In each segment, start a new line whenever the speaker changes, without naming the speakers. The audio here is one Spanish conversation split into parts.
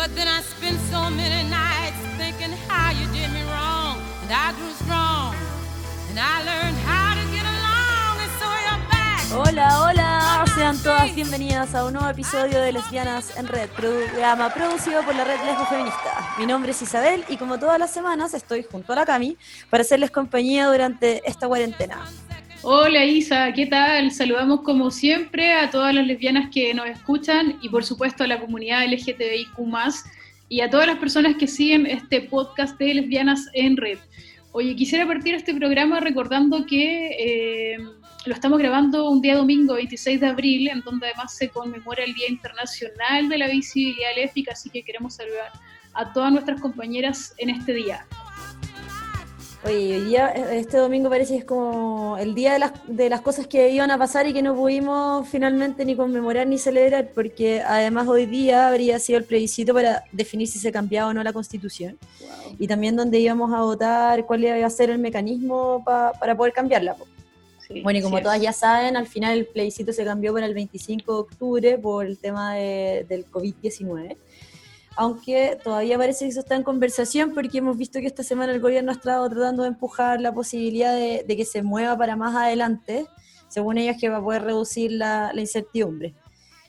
But then I spent so many nights thinking how you did me wrong. And I grew strong. And I learned how to get along. And so you're back.
Hola, hola, sean todas bienvenidas a un nuevo episodio de Lesbianas en Red, programa producido por la Red Lesbo Feminista. Mi nombre es Isabel y como todas las semanas estoy junto a la Cami para hacerles compañía durante esta cuarentena.
Hola Isa, ¿qué tal? Saludamos como siempre a todas las lesbianas que nos escuchan y por supuesto a la comunidad LGTBIQ y a todas las personas que siguen este podcast de Lesbianas en Red. Oye, quisiera partir este programa recordando que eh, lo estamos grabando un día domingo 26 de abril, en donde además se conmemora el Día Internacional de la Visibilidad Lésbica, así que queremos saludar a todas nuestras compañeras en este día.
Oye, hoy día, este domingo parece que es como el día de las, de las cosas que iban a pasar y que no pudimos finalmente ni conmemorar ni celebrar, porque además hoy día habría sido el plebiscito para definir si se cambiaba o no la constitución. Y también donde íbamos a votar cuál iba a ser el mecanismo para poder cambiarla. bueno, y como todas ya saben, al final el plebiscito se cambió para el 25 de octubre por el tema de, del COVID-19 aunque todavía parece que eso está en conversación porque hemos visto que esta semana el gobierno ha estado tratando de empujar la posibilidad de, que se mueva para más adelante, según ellos que va a poder reducir la, incertidumbre.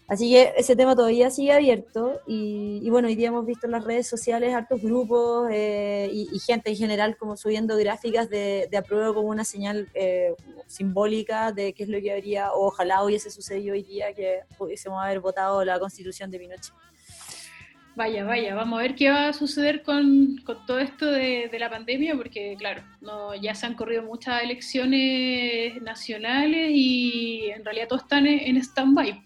Así que ese tema todavía sigue abierto y, bueno, hoy día hemos visto en las redes sociales hartos grupos eh, y, gente en general como subiendo gráficas de, de apruebo como una señal eh, simbólica de qué es lo que habría, o ojalá hubiese sucedido hoy día que pudiésemos haber votado la constitución de Pinochet.
Vaya, vaya, vamos a ver qué va a suceder con, todo esto de, la pandemia, porque claro, no, ya se han corrido muchas elecciones nacionales y en realidad todos están en, stand-by.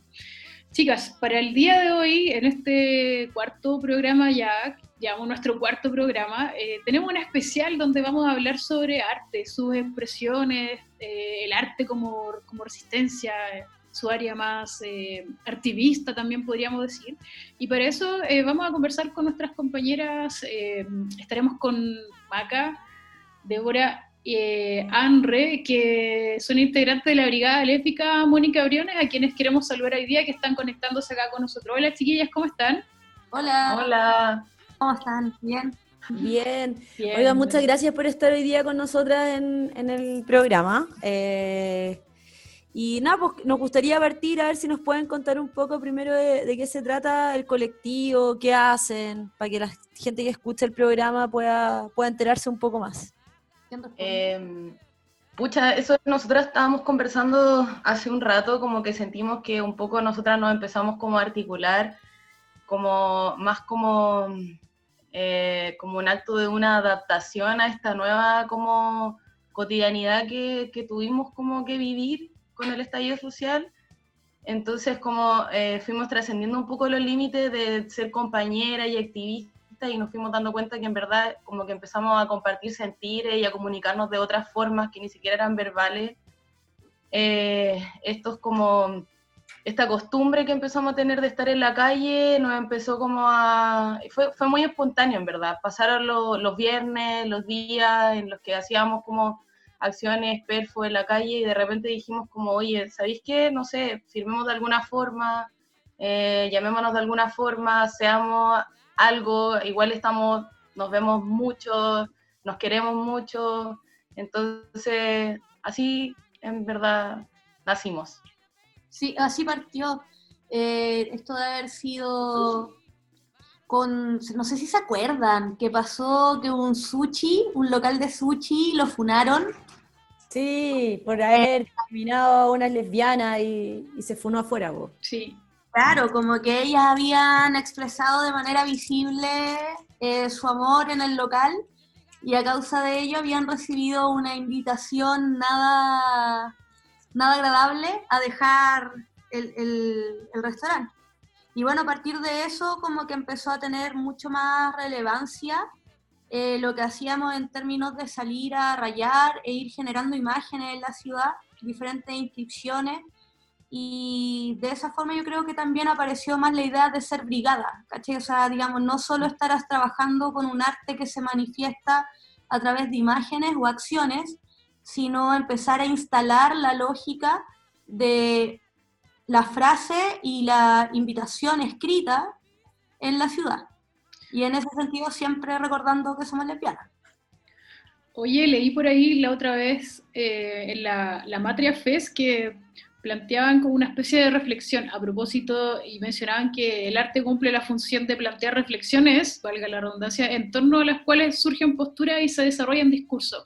Chicas, para el día de hoy, en este cuarto programa ya, llamamos nuestro cuarto programa, eh, tenemos un especial donde vamos a hablar sobre arte, sus expresiones, eh, el arte como, como resistencia, su área más eh, activista también podríamos decir. Y para eso eh, vamos a conversar con nuestras compañeras, eh, estaremos con Maca, Débora y Anre, que son integrantes de la Brigada Léfica Mónica Briones, a quienes queremos saludar hoy día, que están conectándose acá con nosotros. Hola chiquillas, ¿cómo están?
Hola.
Hola.
¿Cómo están?
Bien. Bien. Oiga, muchas gracias por estar hoy día con nosotras en, en el programa. Eh, y nada, pues nos gustaría partir a ver si nos pueden contar un poco primero de, qué se trata el colectivo, qué hacen, para que la gente que escucha el programa pueda, pueda enterarse un poco más.
Eh, pucha, eso nosotras estábamos conversando hace un rato, como que sentimos que un poco nosotras nos empezamos como a articular, como más como, eh, como un acto de una adaptación a esta nueva como cotidianidad que, que tuvimos como que vivir con el estallido social. Entonces, como eh, fuimos trascendiendo un poco los límites de ser compañera y activista y nos fuimos dando cuenta que en verdad como que empezamos a compartir sentires y a comunicarnos de otras formas que ni siquiera eran verbales. Eh, esto es como esta costumbre que empezamos a tener de estar en la calle nos empezó como a... Fue, fue muy espontáneo, en verdad. Pasaron los viernes, los días en los que hacíamos como acciones perfo en la calle y de repente dijimos como, oye, ¿sabéis qué? No sé, firmemos de alguna forma, eh, llamémonos de alguna forma, seamos algo, igual estamos, nos vemos mucho, nos queremos mucho, entonces así en verdad nacimos.
Sí, así partió eh, esto de haber sido con, no sé si se acuerdan, que pasó que un sushi, un local de sushi, lo funaron
Sí, por haber terminado a una lesbiana y, se funó afuera vos.
Sí.
Claro, como que ellas habían expresado de manera visible eh, su amor en el local y a causa de ello habían recibido una invitación nada, nada agradable a dejar el, el restaurante. Y bueno, a partir de eso como que empezó a tener mucho más relevancia eh, lo que hacíamos en términos de salir a rayar e ir generando imágenes en la ciudad, diferentes inscripciones, y de esa forma yo creo que también apareció más la idea de ser brigada, ¿cachai? O sea, digamos, no solo estarás trabajando con un arte que se manifiesta a través de imágenes o acciones, sino empezar a instalar la lógica de la frase y la invitación escrita en la ciudad. Y en ese sentido siempre recordando que somos lesbianas.
Oye, leí por ahí la otra vez eh, en la, la Matria Fest que planteaban como una especie de reflexión a propósito y mencionaban que el arte cumple la función de plantear reflexiones, valga la redundancia, en torno a las cuales surgen posturas y se desarrollan discursos.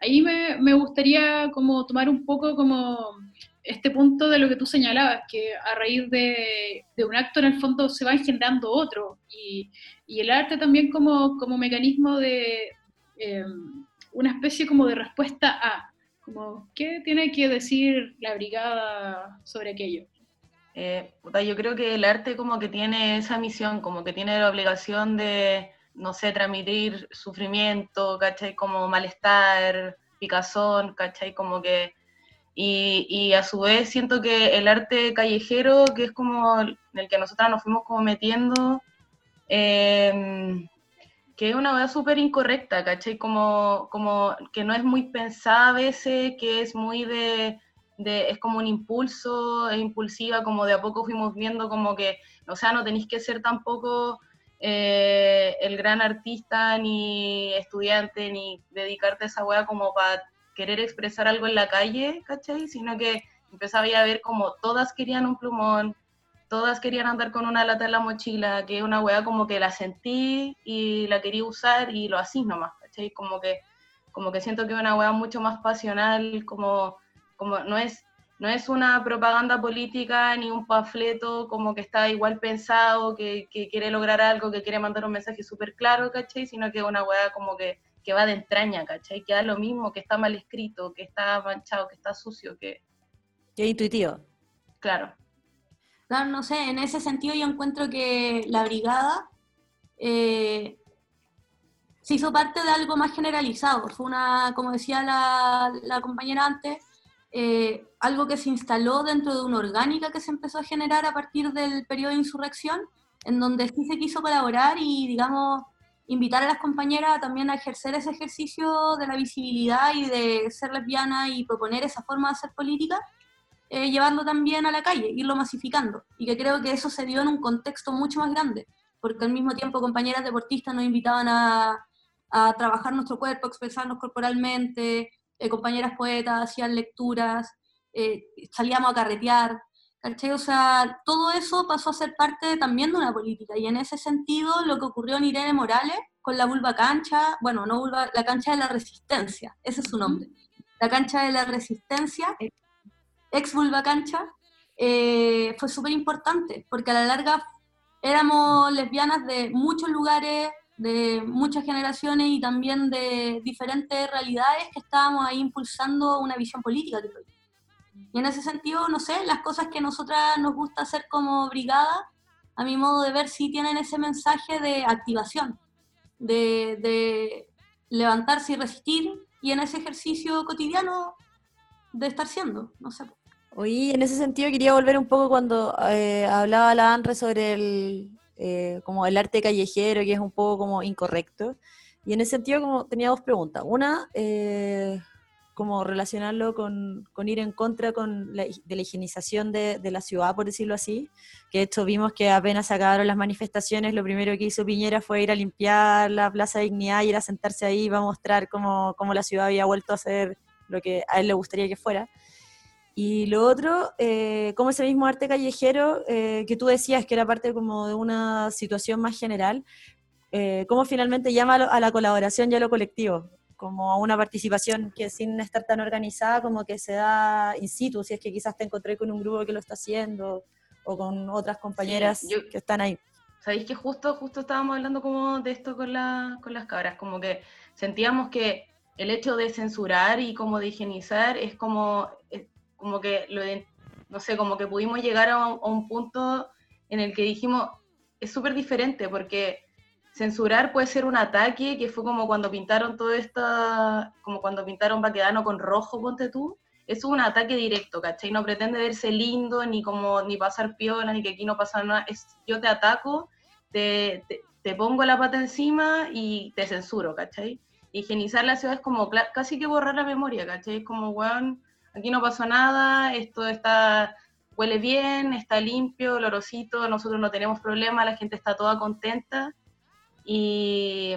Ahí me, me gustaría como tomar un poco como este punto de lo que tú señalabas, que a raíz de, un acto en el fondo se va engendrando otro, y, el arte también como, mecanismo de eh, una especie como de respuesta a, como, ¿qué tiene que decir la brigada sobre aquello?
Eh, yo creo que el arte como que tiene esa misión, como que tiene la obligación de, no sé, transmitir sufrimiento, ¿cachai? Como malestar, picazón, ¿cachai? Como que... Y, a su vez siento que el arte callejero, que es como el que nosotras nos fuimos como metiendo, eh, que es una verdad súper incorrecta, ¿cachai? Como, como que no es muy pensada a veces, que es muy de, de, es como un impulso, es impulsiva, como de a poco fuimos viendo como que, o sea, no tenéis que ser tampoco eh, el gran artista, ni estudiante, ni dedicarte a esa wea como para querer expresar algo en la calle, ¿cachai? Sino que empezaba a ver como todas querían un plumón, todas querían andar con una lata en la mochila, que una weá como que la sentí y la quería usar y lo así nomás, ¿cachai? Como que, como que siento que es una weá mucho más pasional, como, como no es no es una propaganda política ni un panfleto como que está igual pensado, que, que quiere lograr algo, que quiere mandar un mensaje súper claro, ¿cachai? Sino que es una weá como que, que va de entraña, ¿cachai? Que da lo mismo, que está mal escrito, que está manchado, que está sucio, que...
Que intuitivo.
Claro.
No, no sé, en ese sentido yo encuentro que la brigada eh, se hizo parte de algo más generalizado. Fue una, como decía la, la compañera antes, eh, algo que se instaló dentro de una orgánica que se empezó a generar a partir del periodo de insurrección, en donde sí se quiso colaborar y, digamos, invitar a las compañeras también a ejercer ese ejercicio de la visibilidad y de ser lesbiana y proponer esa forma de hacer política eh, llevando también a la calle, irlo masificando. Y que creo que eso se dio en un contexto mucho más grande, porque al mismo tiempo compañeras deportistas nos invitaban a, a trabajar nuestro cuerpo, expresarnos corporalmente, eh, compañeras poetas hacían lecturas, eh, salíamos a carretear, ¿cachai? O sea, todo eso pasó a ser parte también de una política, y en ese sentido lo que ocurrió en Irene Morales con la vulva cancha, bueno, no vulva, la cancha de la resistencia, ese es su nombre, la cancha de la resistencia, ex vulva cancha, eh, fue súper importante, porque a la larga éramos lesbianas de muchos lugares, de muchas generaciones y también de diferentes realidades que estábamos ahí impulsando una visión política. Y en ese sentido, no sé, las cosas que a nosotras nos gusta hacer como brigada, a mi modo de ver, sí tienen ese mensaje de activación, de, de levantarse y resistir, y en ese ejercicio cotidiano de estar siendo, no sé.
Oye, en ese sentido quería volver un poco cuando eh, hablaba la Anre sobre el, eh, como el arte callejero, que es un poco como incorrecto. Y en ese sentido como tenía dos preguntas. Una, eh, como relacionarlo con, con, ir en contra con la, de la higienización de, de, la ciudad, por decirlo así, que esto vimos que apenas acabaron las manifestaciones, lo primero que hizo Piñera fue ir a limpiar la Plaza de Dignidad y ir a sentarse ahí para mostrar cómo, cómo la ciudad había vuelto a ser lo que a él le gustaría que fuera. Y lo otro, eh, como ese mismo arte callejero eh, que tú decías que era parte como de una situación más general, eh, cómo finalmente llama a la colaboración y a lo colectivo, como una participación que sin estar tan organizada como que se da in situ, si es que quizás te encontré con un grupo que lo está haciendo o con otras compañeras sí, yo, que están ahí.
Sabéis que justo, justo estábamos hablando como de esto con, la, con las cabras, como que sentíamos que el hecho de censurar y como de higienizar es como, es como que, lo, no sé, como que pudimos llegar a un, a un punto en el que dijimos, es súper diferente porque censurar puede ser un ataque, que fue como cuando pintaron todo esto, como cuando pintaron Baquedano con rojo, ponte tú, es un ataque directo, ¿cachai? No pretende verse lindo, ni como, ni pasar piola, ni que aquí no pasa nada, es yo te ataco, te, te, te pongo la pata encima y te censuro, ¿cachai? Higienizar la ciudad es como casi que borrar la memoria, ¿cachai? Es como, weón, aquí no pasó nada, esto está, huele bien, está limpio, olorosito, nosotros no tenemos problema, la gente está toda contenta. Y,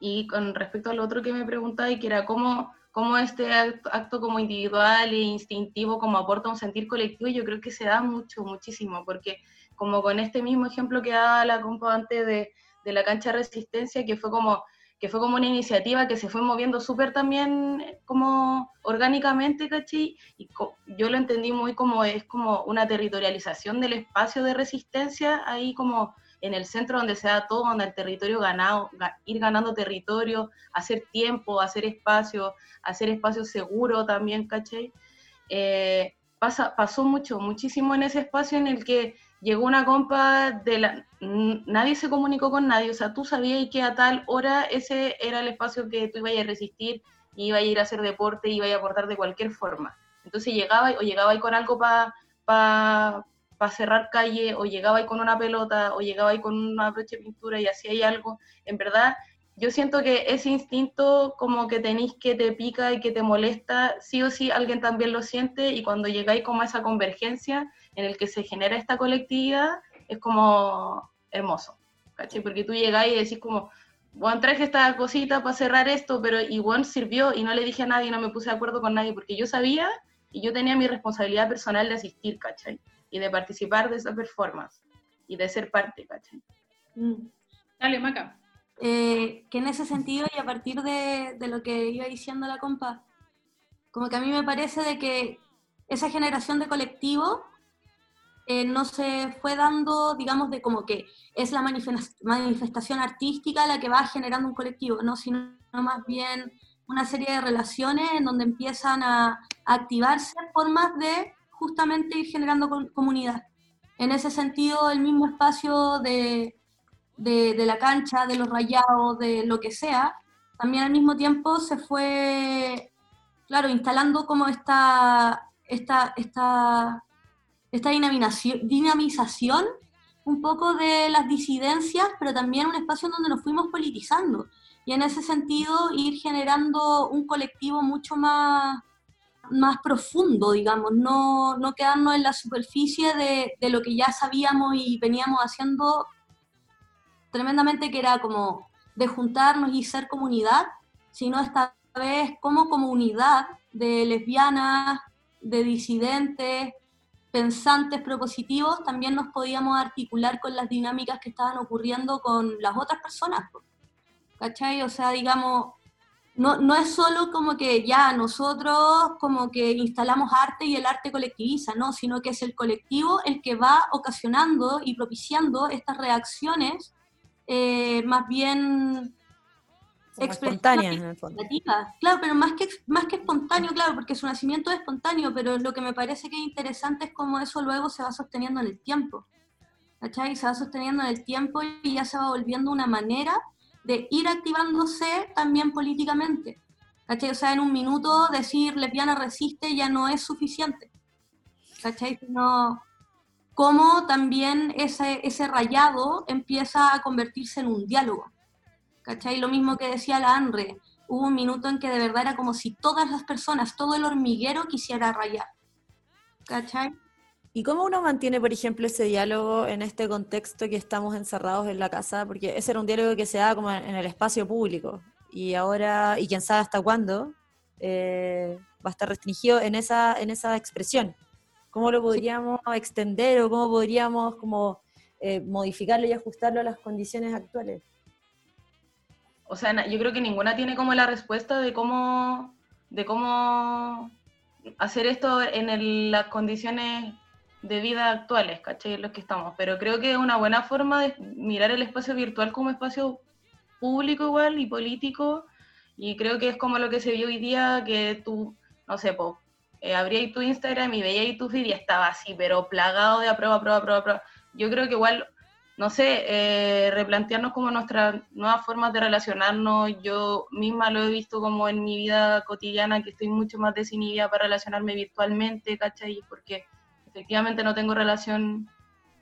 y con respecto al otro que me preguntaba, y que era cómo, cómo este acto, acto, como individual e instintivo, como aporta un sentir colectivo, yo creo que se da mucho, muchísimo, porque como con este mismo ejemplo que daba la compa antes de, de la cancha de resistencia, que fue como que fue como una iniciativa que se fue moviendo súper también como orgánicamente, ¿cachai? Y yo lo entendí muy como es como una territorialización del espacio de resistencia ahí como en el centro donde se da todo, donde el territorio ganado, ir ganando territorio, hacer tiempo, hacer espacio, hacer espacio seguro también, ¿cachai? Eh, pasa, pasó mucho, muchísimo en ese espacio en el que llegó una compa de la... Nadie se comunicó con nadie, o sea, tú sabías que a tal hora ese era el espacio que tú ibas a resistir, iba a ir a hacer deporte, iba a aportar de cualquier forma. Entonces llegaba o llegaba ahí con algo para pa, pa cerrar calle, o llegaba ahí con una pelota, o llegaba ahí con una broche de pintura y hacía ahí algo. En verdad, yo siento que ese instinto como que tenéis que te pica y que te molesta, sí o sí alguien también lo siente y cuando llegáis como a esa convergencia en el que se genera esta colectividad, es como hermoso, ¿cachai? Porque tú llegáis y decís como, bueno, traje esta cosita para cerrar esto, pero igual sirvió y no le dije a nadie, no me puse de acuerdo con nadie, porque yo sabía y yo tenía mi responsabilidad personal de asistir, ¿cachai? Y de participar de esa performance y de ser parte, ¿cachai?
Mm. Dale, Maca.
Eh, que en ese sentido y a partir de, de, lo que iba diciendo la compa, como que a mí me parece de que esa generación de colectivo eh, no se fue dando, digamos, de como que es la manifestación artística la que va generando un colectivo, ¿no? sino más bien una serie de relaciones en donde empiezan a, a activarse formas de justamente ir generando comunidad. En ese sentido, el mismo espacio de, de, la cancha, de los rayados, de lo que sea, también al mismo tiempo se fue, claro, instalando como esta, esta, esta, esta dinamización un poco de las disidencias, pero también un espacio donde nos fuimos politizando. Y en ese sentido, ir generando un colectivo mucho más, más profundo, digamos, no, no quedarnos en la superficie de, de, lo que ya sabíamos y veníamos haciendo tremendamente que era como de juntarnos y ser comunidad, sino esta vez como comunidad de lesbianas, de disidentes, pensantes propositivos, también nos podíamos articular con las dinámicas que estaban ocurriendo con las otras personas. ¿Cachai? O sea, digamos, no, no es solo como que ya nosotros como que instalamos arte y el arte colectiviza, no, sino que es el colectivo el que va ocasionando y propiciando estas reacciones eh, más bien
espontánea en el fondo.
Claro, pero más que, más que espontáneo, claro, porque su nacimiento es espontáneo, pero lo que me parece que es interesante es cómo eso luego se va sosteniendo en el tiempo. ¿Cachai? Se va sosteniendo en el tiempo y ya se va volviendo una manera de ir activándose también políticamente. ¿Cachai? O sea, en un minuto decir lesbiana resiste ya no es suficiente. ¿Cachai? Sino cómo también ese, ese rayado empieza a convertirse en un diálogo. ¿Cachai? Lo mismo que decía la Andre, hubo un minuto en que de verdad era como si todas las personas, todo el hormiguero quisiera rayar. ¿Cachai?
¿Y cómo uno mantiene, por ejemplo, ese diálogo en este contexto que estamos encerrados en la casa? Porque ese era un diálogo que se daba como en el espacio público. Y ahora, y quién sabe hasta cuándo, eh, va a estar restringido en esa, en esa expresión. ¿Cómo lo podríamos extender o cómo podríamos como eh, modificarlo y ajustarlo a las condiciones actuales?
O sea, yo creo que ninguna tiene como la respuesta de cómo, de cómo hacer esto en las condiciones de vida actuales, ¿cachai? En los que estamos. Pero creo que es una buena forma de mirar el espacio virtual como espacio público igual y político. Y creo que es como lo que se vio hoy día, que tú, no sé, po, eh, abría tu Instagram y veía tu feed y estaba así, pero plagado de aprueba, aprueba, aprueba, aprueba. Yo creo que igual, no sé, eh, replantearnos como nuestras nuevas formas de relacionarnos. Yo misma lo he visto como en mi vida cotidiana, que estoy mucho más desinhibida para relacionarme virtualmente, ¿cachai? Porque efectivamente no tengo relación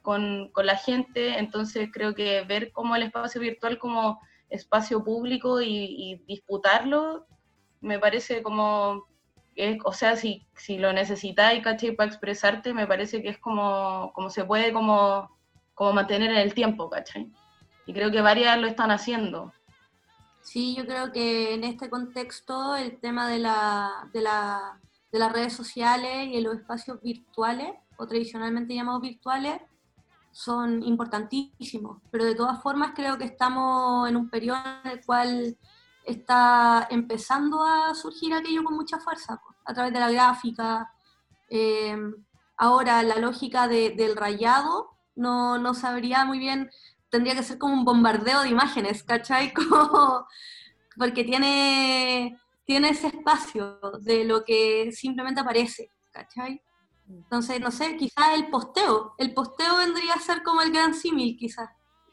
con, con la gente, entonces creo que ver como el espacio virtual como espacio público y, y disputarlo me parece como o sea, si, si lo necesitáis, ¿cachai? Para expresarte, me parece que es como, como se puede como, como mantener en el tiempo, ¿cachai? y creo que varias lo están haciendo.
Sí, yo creo que en este contexto el tema de, la, de, la, de las redes sociales y de los espacios virtuales, o tradicionalmente llamados virtuales, son importantísimos, pero de todas formas creo que estamos en un periodo en el cual está empezando a surgir aquello con mucha fuerza, a través de la gráfica. Eh, ahora, la lógica del rayado, no, no sabría muy bien, tendría que ser como un bombardeo de imágenes, ¿cachai? porque tiene, tiene ese espacio de lo que simplemente aparece, ¿cachai? Entonces, no sé, quizás el posteo, el posteo vendría a ser como el gran símil, quizás,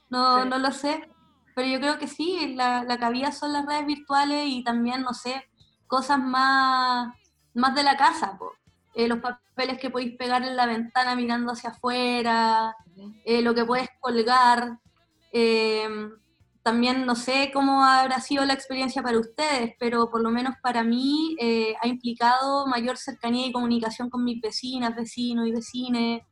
no, no lo sé, pero yo creo que sí, la, la cabida son las redes virtuales y también, no sé, cosas más, más de la casa, eh, los papeles que podéis pegar en la ventana mirando hacia afuera, eh, lo que puedes colgar. Eh, también no sé cómo habrá sido la experiencia para ustedes, pero por lo menos para mí ha implicado mayor cercanía y comunicación con mis vecinas, vecinos y vecines.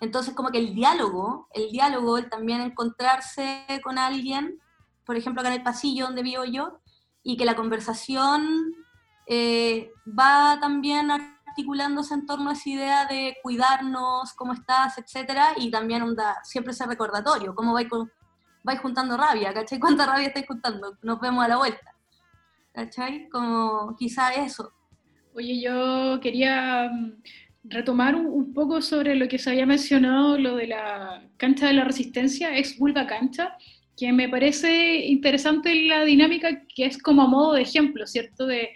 Entonces, como que el diálogo, el diálogo, el también encontrarse con alguien, por ejemplo, acá en el pasillo donde vivo yo, y que la conversación eh, va también articulándose en torno a esa idea de cuidarnos, cómo estás, etcétera, y también onda, siempre ese recordatorio, cómo vais, vais juntando rabia, ¿cachai? ¿Cuánta rabia estáis juntando? Nos vemos a la vuelta, ¿cachai? Como quizá eso.
Oye, yo quería mm, retomar un, poco sobre lo que se había mencionado, lo de la cancha de la resistencia, ex vulva cancha, que me parece interesante la dinámica que es como a modo de ejemplo, ¿cierto? De,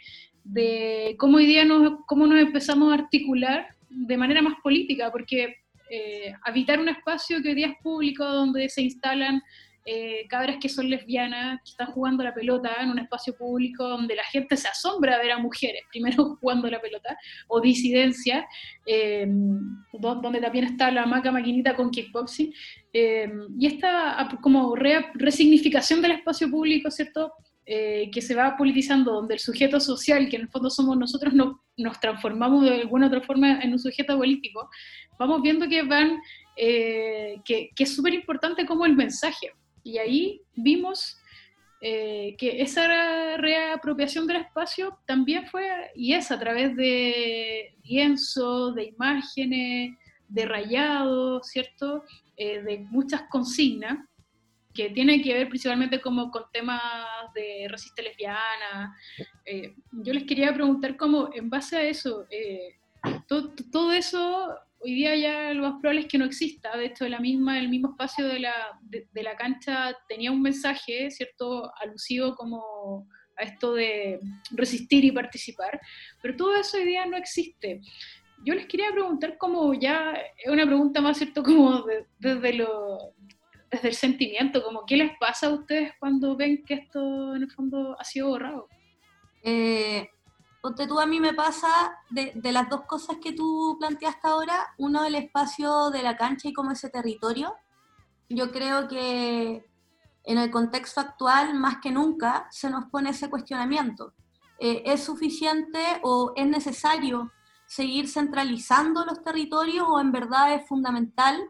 de cómo hoy día nos, cómo nos empezamos a articular de manera más política, porque eh, habitar un espacio que hoy día es público, donde se instalan eh, cabras que son lesbianas, que están jugando la pelota en un espacio público donde la gente se asombra de ver a mujeres, primero jugando la pelota, o disidencia, eh, donde también está la maca maquinita con kickboxing, eh, y esta como resignificación del espacio público, ¿cierto? que se va politizando, donde el sujeto social, que en el fondo somos nosotros, no, nos transformamos de alguna otra forma en un sujeto político, vamos viendo que van, que, que es súper importante como el mensaje, y ahí vimos eh, que esa reapropiación del espacio también fue y es a través de lienzo, de imágenes, de rayados, ¿cierto? Eh, de muchas consignas que tienen que ver principalmente como con temas de resiste lesbiana. Eh, yo les quería preguntar cómo, en base a eso, todo, eso hoy día ya lo más probable es que no exista. De hecho, la misma, el mismo espacio de la, de, la cancha tenía un mensaje, ¿cierto?, alusivo como a esto de resistir y participar, pero todo eso hoy día no existe. Yo les quería preguntar como ya, es una pregunta más, ¿cierto?, como desde, lo, desde el sentimiento, como qué les pasa a ustedes cuando ven que esto en el fondo ha sido borrado.
Eh, Ponte tú, a mí me pasa de, las dos cosas que tú planteaste ahora, uno el espacio de la cancha y como ese territorio. Yo creo que en el contexto actual, más que nunca, se nos pone ese cuestionamiento. Eh, ¿Es suficiente o es necesario seguir centralizando los territorios o en verdad es fundamental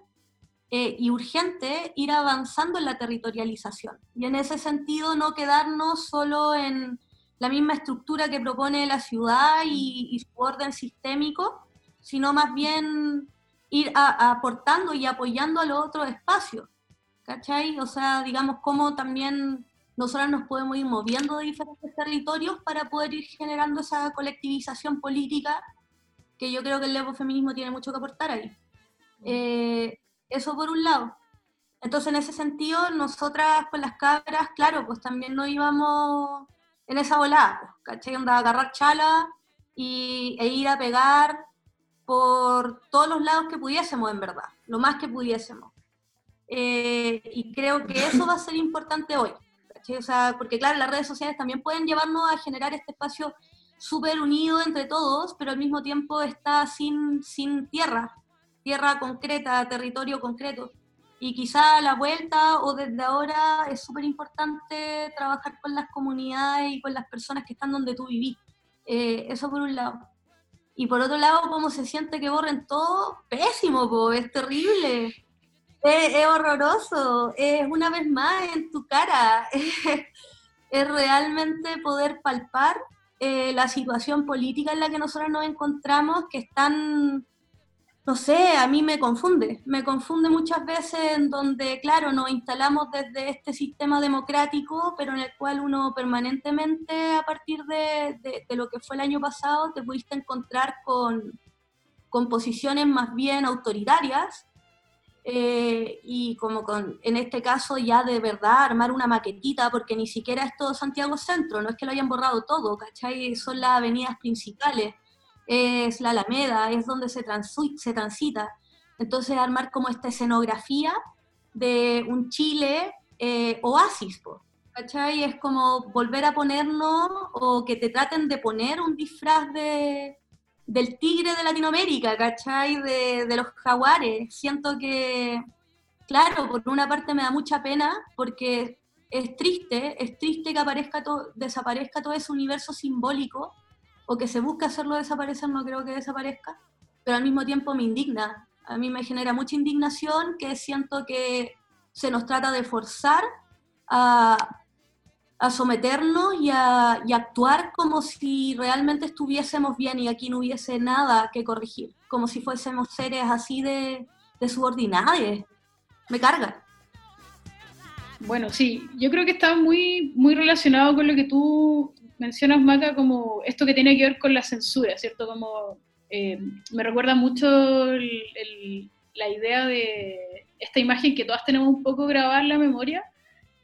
eh, y urgente ir avanzando en la territorialización? Y en ese sentido no quedarnos solo en la misma estructura que propone la ciudad y, su orden sistémico, sino más bien ir aportando y apoyando a los otros espacios. ¿Cachai? O sea, digamos, cómo también nosotros nos podemos ir moviendo de diferentes territorios para poder ir generando esa colectivización política que yo creo que el feminismo tiene mucho que aportar ahí. Eh, eso por un lado. Entonces, en ese sentido, nosotras con las cabras, claro, pues también no íbamos en esa volada, ¿cachai? Onda, agarrar chala y, e ir a pegar por todos los lados que pudiésemos, en verdad, lo más que pudiésemos. Eh, y creo que eso va a ser importante hoy, ¿cachai? O sea, porque claro, las redes sociales también pueden llevarnos a generar este espacio súper unido entre todos, pero al mismo tiempo está sin, sin tierra, tierra concreta, territorio concreto. Y quizá a la vuelta o desde ahora es súper importante trabajar con las comunidades y con las personas que están donde tú vivís. Eh, eso por un lado. Y por otro lado, cómo se siente que borren todo, pésimo, es terrible. es, horroroso, es una vez más en tu cara, es, realmente poder palpar eh, la situación política en la que nosotros nos encontramos, que están no sé, a mí me confunde, me confunde muchas veces en donde, claro, nos instalamos desde este sistema democrático, pero en el cual uno permanentemente, a partir de, lo que fue el año pasado, te pudiste encontrar con, con posiciones más bien autoritarias, eh, y como con, en este caso ya de verdad armar una maquetita, porque ni siquiera es todo Santiago Centro, no es que lo hayan borrado todo, ¿cachai? Son las avenidas principales es la Alameda, es donde se, se transita. Entonces armar como esta escenografía de un Chile eh, oasis, ¿cachai? Es como volver a ponernos o que te traten de poner un disfraz de, del tigre de Latinoamérica, ¿cachai? De, de los jaguares. Siento que, claro, por una parte me da mucha pena porque es triste, es triste que aparezca desaparezca todo ese universo simbólico o que se busque hacerlo desaparecer, no creo que desaparezca, pero al mismo tiempo me indigna. A mí me genera mucha indignación que siento que se nos trata de forzar a, someternos y a, actuar como si realmente estuviésemos bien y aquí no hubiese nada que corregir, como si fuésemos seres así de, de subordinados. Me carga.
Bueno, sí, yo creo que está muy, muy relacionado con lo que tú mencionas, Maca, como esto que tiene que ver con la censura, ¿cierto? Como eh, me recuerda mucho la idea de esta imagen que todas tenemos un poco grabada en la memoria,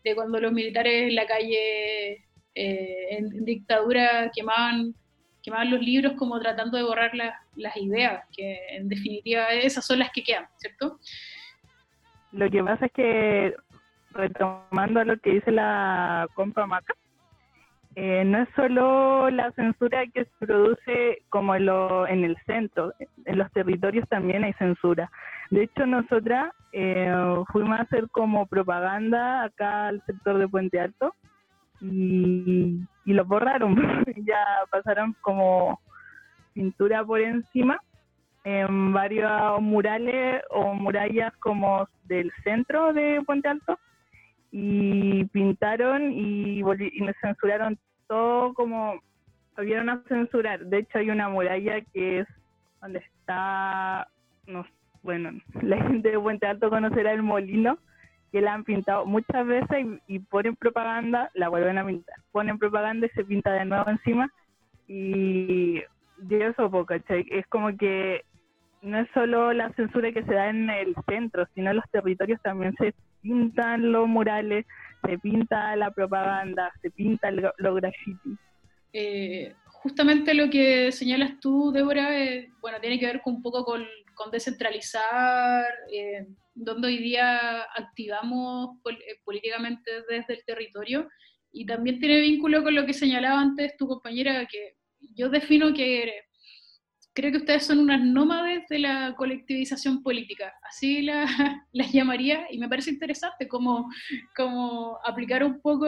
de cuando los militares en la calle, eh, en, dictadura, quemaban, quemaban los libros como tratando de borrar las ideas, que en definitiva esas son las que quedan, ¿cierto?
Lo que pasa es que, retomando lo que dice la compa Maca, eh, no es solo la censura que se produce como lo, en el centro, en los territorios también hay censura. De hecho, nosotras eh, fuimos a hacer como propaganda acá al sector de Puente Alto y, y lo borraron, ya pasaron como pintura por encima en varios murales o murallas como del centro de Puente Alto y pintaron y, y nos censuraron todo como volvieron a censurar. De hecho, hay una muralla que es donde está, no, bueno, la gente de Puente Alto conocerá el molino, que la han pintado muchas veces y, ponen propaganda, la vuelven a pintar. Ponen propaganda y se pinta de nuevo encima. Y, y eso, ¿cachai? Es como que no es solo la censura que se da en el centro, sino los territorios también se pintan los murales, se pinta la propaganda, se pinta los graffiti.
Eh, justamente lo que señalas tú, Débora, eh, bueno, tiene que ver con, un poco con, descentralizar, eh, donde hoy día activamos políticamente desde el territorio, y también tiene vínculo con lo que señalaba antes tu compañera, que yo defino que creo que ustedes son unas nómades de la colectivización política, así la, las llamaría, y me parece interesante cómo, aplicar un poco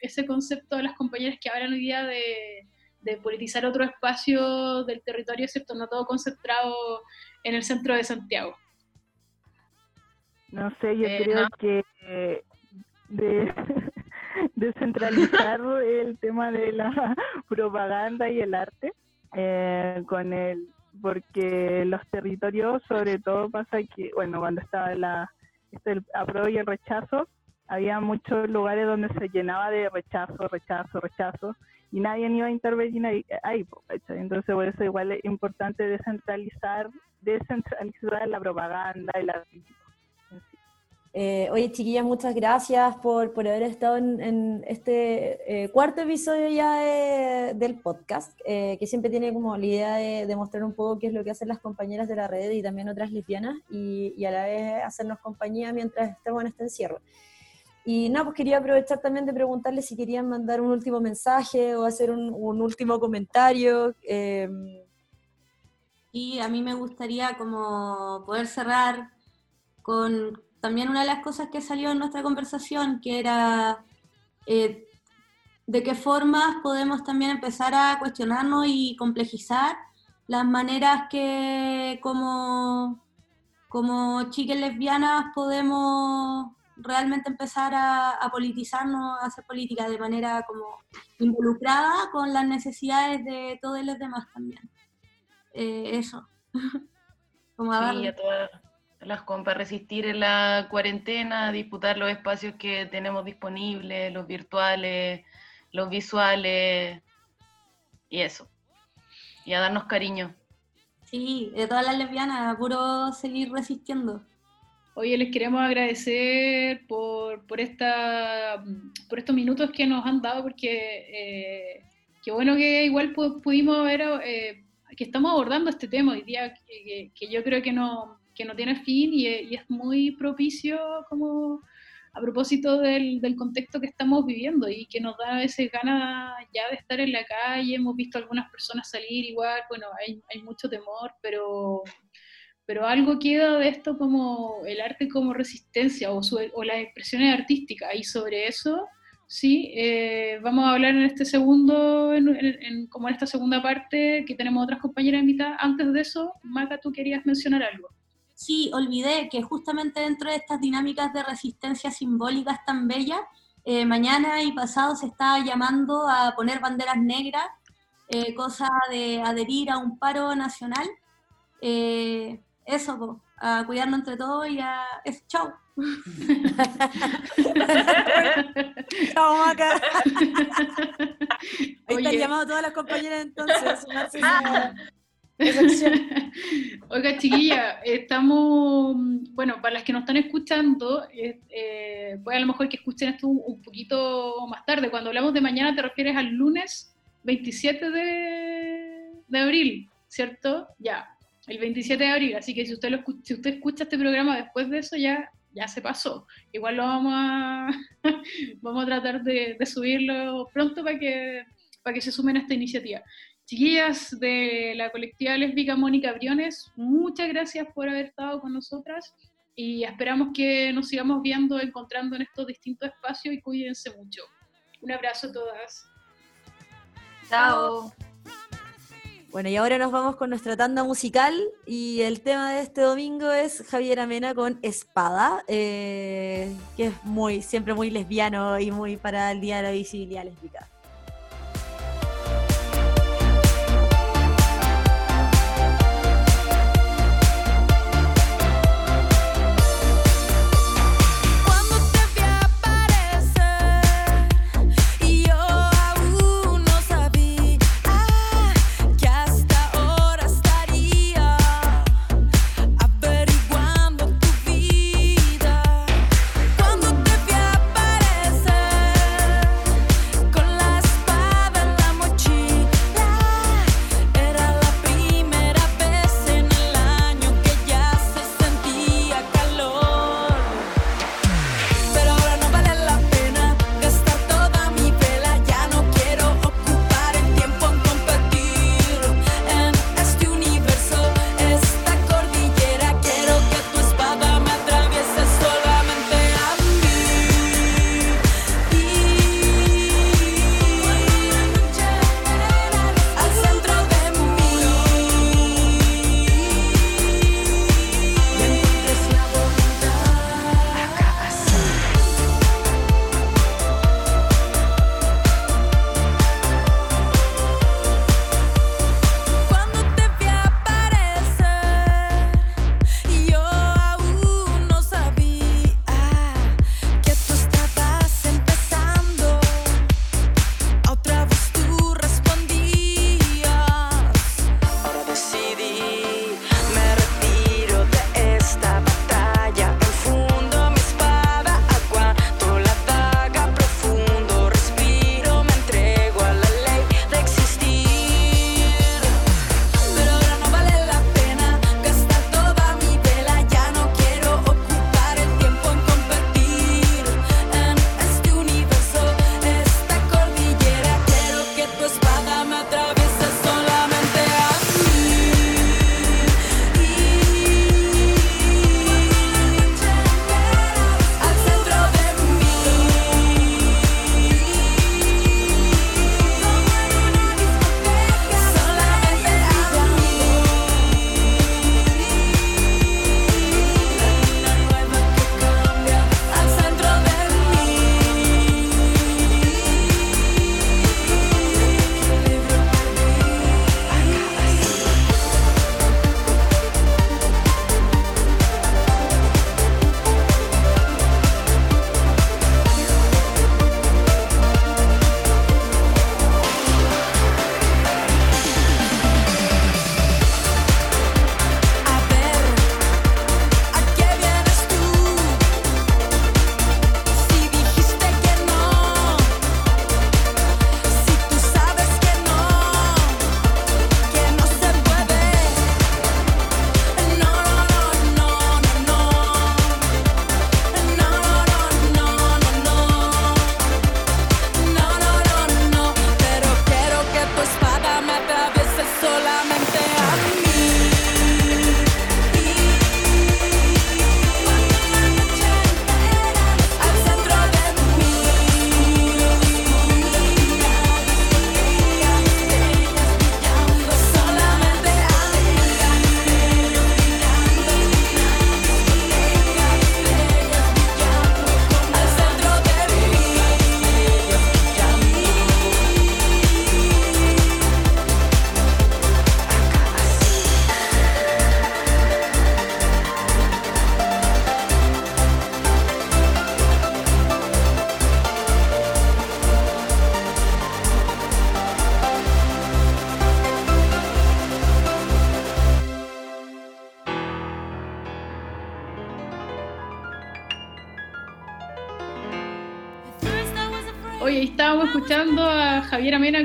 ese concepto a las compañeras que hablan hoy día de, politizar otro espacio del territorio, ¿cierto? No todo concentrado en el centro de Santiago.
No sé, yo eh, creo que de descentralizar el tema de la propaganda y el arte eh, con el porque los territorios sobre todo pasa que bueno cuando estaba la este, el apruebo y el rechazo había muchos lugares donde se llenaba de rechazo rechazo rechazo y nadie iba a intervenir ahí, ahí entonces por eso igual es importante descentralizar descentralizar la propaganda y la
eh, oye, chiquillas, muchas gracias por, por haber estado en, este eh, cuarto episodio ya del podcast, eh, que siempre tiene como la idea de, mostrar un poco qué es lo que hacen las compañeras de la red y también otras lesbianas, y, a la vez hacernos compañía mientras estemos en este encierro. Y nada, pues quería aprovechar también de preguntarles si querían mandar un último mensaje o hacer un, un último comentario.
Y a mí me gustaría como poder cerrar con también una de las cosas que salió en nuestra conversación, que era eh, de qué formas podemos también empezar a cuestionarnos y complejizar las maneras que como como chicas lesbianas podemos realmente empezar a, a, politizarnos, a hacer política de manera como involucrada con las necesidades de todos los demás también. Eh, eso.
como a sí, a todas las compas, resistir en la cuarentena, disputar los espacios que tenemos disponibles, los virtuales, los visuales, y eso. Y a darnos cariño.
Sí, de todas las lesbianas, puro seguir resistiendo.
Oye, les queremos agradecer por, por, esta, por estos minutos que nos han dado, porque eh, qué bueno que igual pudimos ver eh, que estamos abordando este tema hoy día, que, que, yo creo que no, que no tiene fin y, y, es muy propicio como a propósito del, contexto que estamos viviendo y que nos da a veces ganas ya de estar en la calle, hemos visto algunas personas salir igual, bueno, hay, hay mucho temor, pero pero algo queda de esto como el arte como resistencia o, o las expresiones artísticas. Y sobre eso sí eh, vamos a hablar en este segundo como en esta segunda parte que tenemos otras compañeras invitadas. Antes de eso Maca tú querías mencionar algo
sí olvidé que justamente dentro de estas dinámicas de resistencia simbólicas tan bellas eh, mañana y pasado se está llamando a poner banderas negras eh, cosa de adherir a un paro nacional eh, eso, a cuidarnos entre todos y a... Es, chao.
chao, Maca. Ahí están llamando todas las compañeras entonces.
Oiga, chiquilla, estamos, bueno, para las que nos están escuchando, eh, pues a lo mejor que escuchen esto un, poquito más tarde. Cuando hablamos de mañana, te refieres al lunes 27 de, de abril, ¿cierto? Ya, el 27 de abril, así que si usted, lo, si usted escucha este programa después de eso, ya, ya se pasó. Igual lo vamos a, vamos a tratar de, subirlo pronto para que, para que se sumen a esta iniciativa. Chiquillas de la colectiva lésbica Mónica Briones, muchas gracias por haber estado con nosotras y esperamos que nos sigamos viendo, encontrando en estos distintos espacios y cuídense mucho. Un abrazo a todas.
Chao.
Bueno, y ahora nos vamos con nuestra tanda musical y el tema de este domingo es Javier Amena con Espada, eh, que es muy, siempre muy lesbiano y muy para el Día de la Visibilidad Lésbica.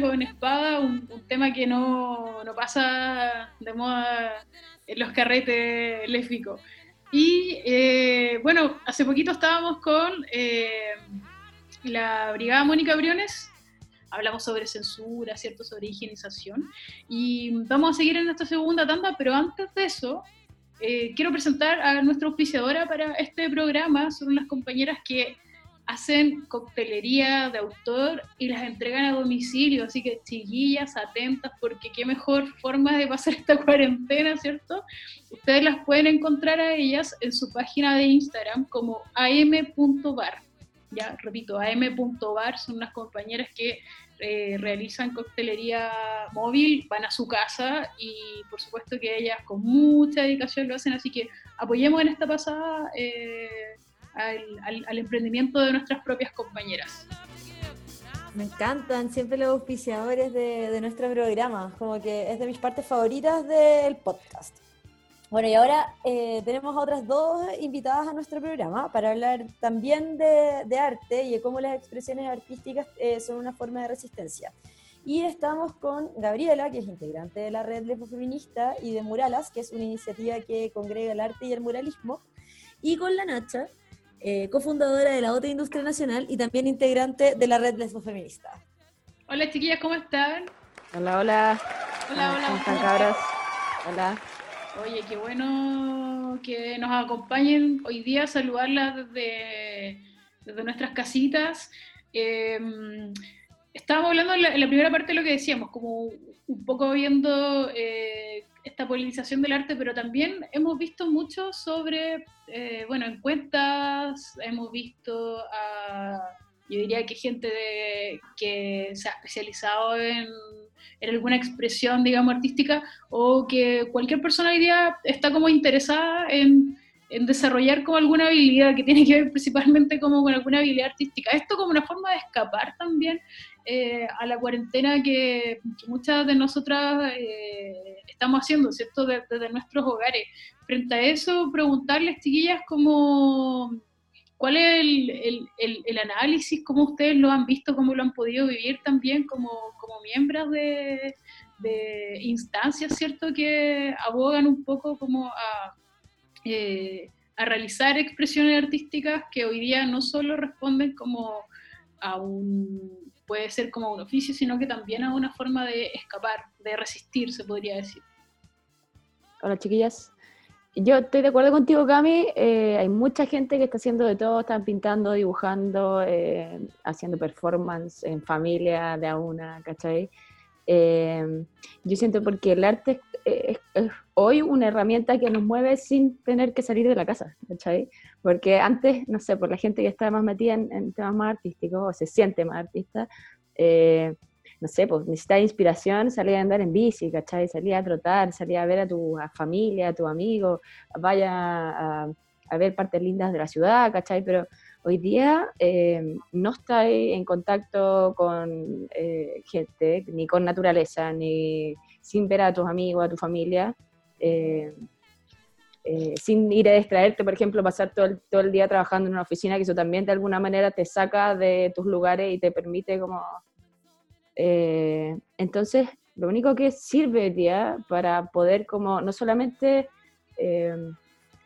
Con
Espada, un, un tema que no, no, pasa de moda en los carretes lésbicos. Y eh, bueno, hace poquito estábamos con eh, la Brigada Mónica Briones, hablamos sobre censura, ¿cierto? Sobre higienización. Y vamos a seguir en esta segunda tanda, pero antes de eso, eh, quiero presentar a nuestra auspiciadora para este programa. Son unas compañeras que hacen coctelería de autor y las entregan a domicilio, así que chiquillas, atentas, porque qué mejor forma de pasar esta cuarentena, ¿cierto? Ustedes las pueden encontrar a ellas en su página de Instagram como am.bar. Ya, repito, am.bar son unas compañeras que eh, realizan coctelería móvil, van a su casa y por supuesto que ellas con mucha dedicación lo hacen, así que apoyemos en esta pasada. Eh, al, emprendimiento de nuestras propias compañeras.
Me encantan siempre los auspiciadores de, de nuestro programa, como que es de mis partes favoritas del podcast. Bueno, y ahora eh, tenemos a otras dos invitadas a nuestro programa para hablar también de, arte y de cómo las expresiones artísticas eh, son una forma de resistencia. Y estamos con Gabriela, que es integrante de la red Feminista, y de Muralas, que es una iniciativa que congrega el arte y el muralismo, y con la Nacha, eh, cofundadora de la OTA Industria Nacional y también integrante de la red Lesbo Feminista.
Hola chiquillas, ¿cómo están?
Hola, hola.
Hola, hola.
¿Cómo están cabras? Hola.
Oye, qué bueno que nos acompañen hoy día, saludarlas desde, desde nuestras casitas. Em, estábamos hablando en la, primera parte de lo que decíamos, como un poco viendo eh, esta politización del arte, pero también hemos visto mucho sobre, eh, bueno, en cuentas, hemos visto a, yo diría que gente que se ha especializado en, alguna expresión, digamos, artística, o que cualquier persona hoy está como interesada en, en desarrollar como alguna habilidad que tiene que ver principalmente como con alguna habilidad artística. Esto como una forma de escapar también eh, a la cuarentena que, muchas de nosotras eh, estamos haciendo, ¿cierto? Desde, nuestros hogares. Frente a eso, preguntarles, chiquillas, como, ¿cuál es el, el, el, análisis? ¿Cómo ustedes lo han visto? ¿Cómo lo han podido vivir también como, como miembros de, de instancias, ¿cierto? Que abogan un poco como a... Eh, a realizar expresiones artísticas que hoy día no solo responden como a un puede ser como un oficio, sino que también a una forma de escapar, de resistir, se podría decir.
Hola chiquillas. Yo estoy de acuerdo contigo, Cami. Eh, hay mucha gente que está haciendo de todo, están pintando, dibujando, eh, haciendo performance en familia, de a una, ¿cachai? Eh, yo siento porque el arte es, hoy una herramienta que nos mueve sin tener que salir de la casa, ¿cachai? Porque antes, no sé, por la gente que está más metida en, temas más artísticos o se siente más artista, eh, no sé, pues necesita inspiración, salía a andar en bici, ¿cachai? Salía a trotar, salía a ver a tu familia, a tu amigo, vaya a, ver partes lindas de la ciudad, ¿cachai? Pero hoy día eh, no está en contacto con eh, gente, ni con naturaleza, ni sin ver a tus amigos, a tu familia. Sin ir a distraerte, por ejemplo, pasar todo el, todo el día trabajando en una oficina, que eso también de alguna manera te saca de tus lugares y te permite como... Eh, entonces, lo único que sirve día para poder como no solamente eh,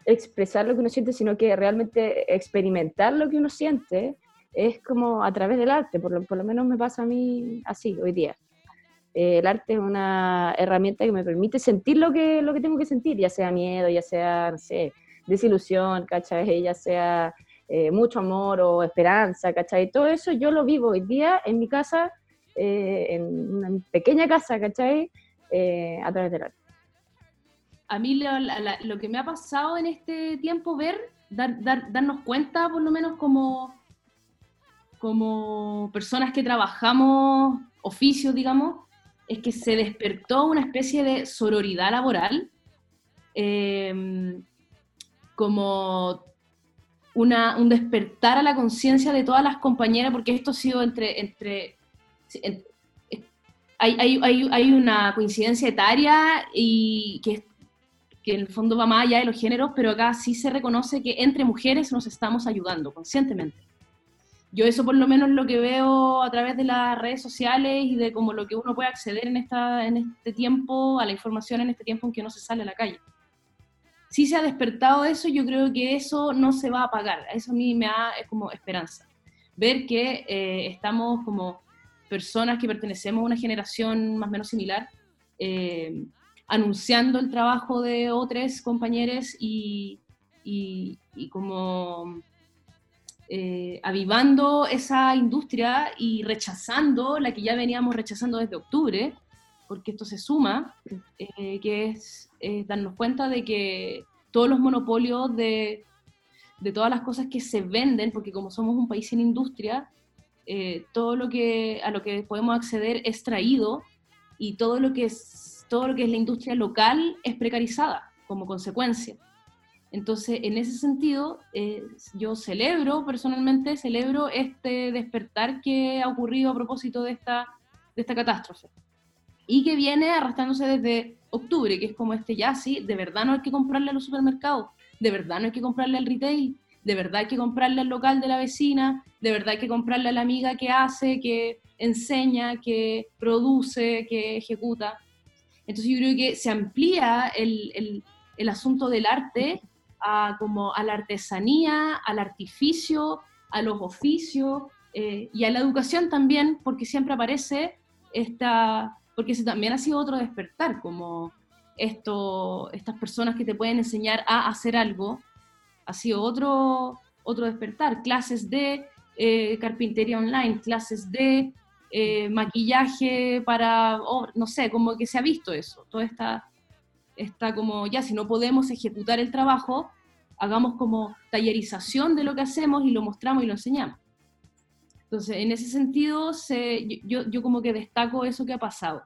expresar lo que uno siente, sino que realmente experimentar lo que uno siente, es como a través del arte, por lo, por lo menos me pasa a mí así hoy día. Eh, el arte es una herramienta que me permite sentir lo que, lo que tengo que sentir, ya sea miedo, ya sea, no sé, desilusión. Ya sea eh, mucho amor o esperanza, ¿cachai? Todo eso yo lo vivo hoy día en mi casa, eh, en una pequeña casa, ¿cachai? a través del arte.
A mí lo, que me ha pasado en este tiempo, ver, darnos cuenta, por lo menos como, como personas que trabajamos oficios, digamos, es que se despertó una especie de sororidad laboral, em, como una, un despertar a la conciencia de todas las compañeras, porque esto ha sido entre... entre hay, hay, hay, hay, una coincidencia etaria y que, que en el fondo va más allá de los géneros, pero acá sí se reconoce que entre mujeres nos estamos ayudando conscientemente yo eso por lo menos lo que veo a través de las redes sociales y de como lo que uno puede acceder en, esta, en este tiempo, a la información en este tiempo en que no se sale a la calle. Si se ha despertado eso, yo creo que eso no se va a apagar. Eso a mí me da como esperanza. Ver que eh, estamos como personas que pertenecemos a una generación más o menos similar, eh, anunciando el trabajo de otros compañeros y, y, y como eh, avivando esa industria y rechazando la que ya veníamos rechazando desde octubre, porque esto se suma, eh, que es darnos cuenta de que todos los monopolios de, todas las cosas que se venden, porque como somos un país sin industria, eh, todo lo que a lo que podemos acceder es traído y todo lo que es todo lo que es la industria local es precarizada como consecuencia. Entonces, en ese sentido, eh, yo celebro, personalmente, celebro este despertar que ha ocurrido a propósito de esta, de esta catástrofe. Y que viene arrastrándose desde octubre, que es como este ya, sí, de verdad no hay que comprarle a los supermercados, de verdad no hay que comprarle al retail, de verdad hay que comprarle al local de la vecina, de verdad hay que comprarle a la amiga que hace, que enseña, que produce, que ejecuta. Entonces yo creo que se amplía el, el, el asunto del arte a, como a la artesanía, al artificio, a los oficios eh, y a la educación también, porque siempre aparece esta, porque ese también ha sido otro despertar, como esto, estas personas que te pueden enseñar a hacer algo, ha sido otro, otro despertar, clases de eh, carpintería online, clases de eh, maquillaje para, no sé, como que se ha visto eso, toda esta está como, ya si no podemos ejecutar el trabajo, hagamos como tallerización de lo que hacemos y lo mostramos y lo enseñamos. Entonces, en ese sentido, se, yo, yo, como que destaco eso que ha pasado.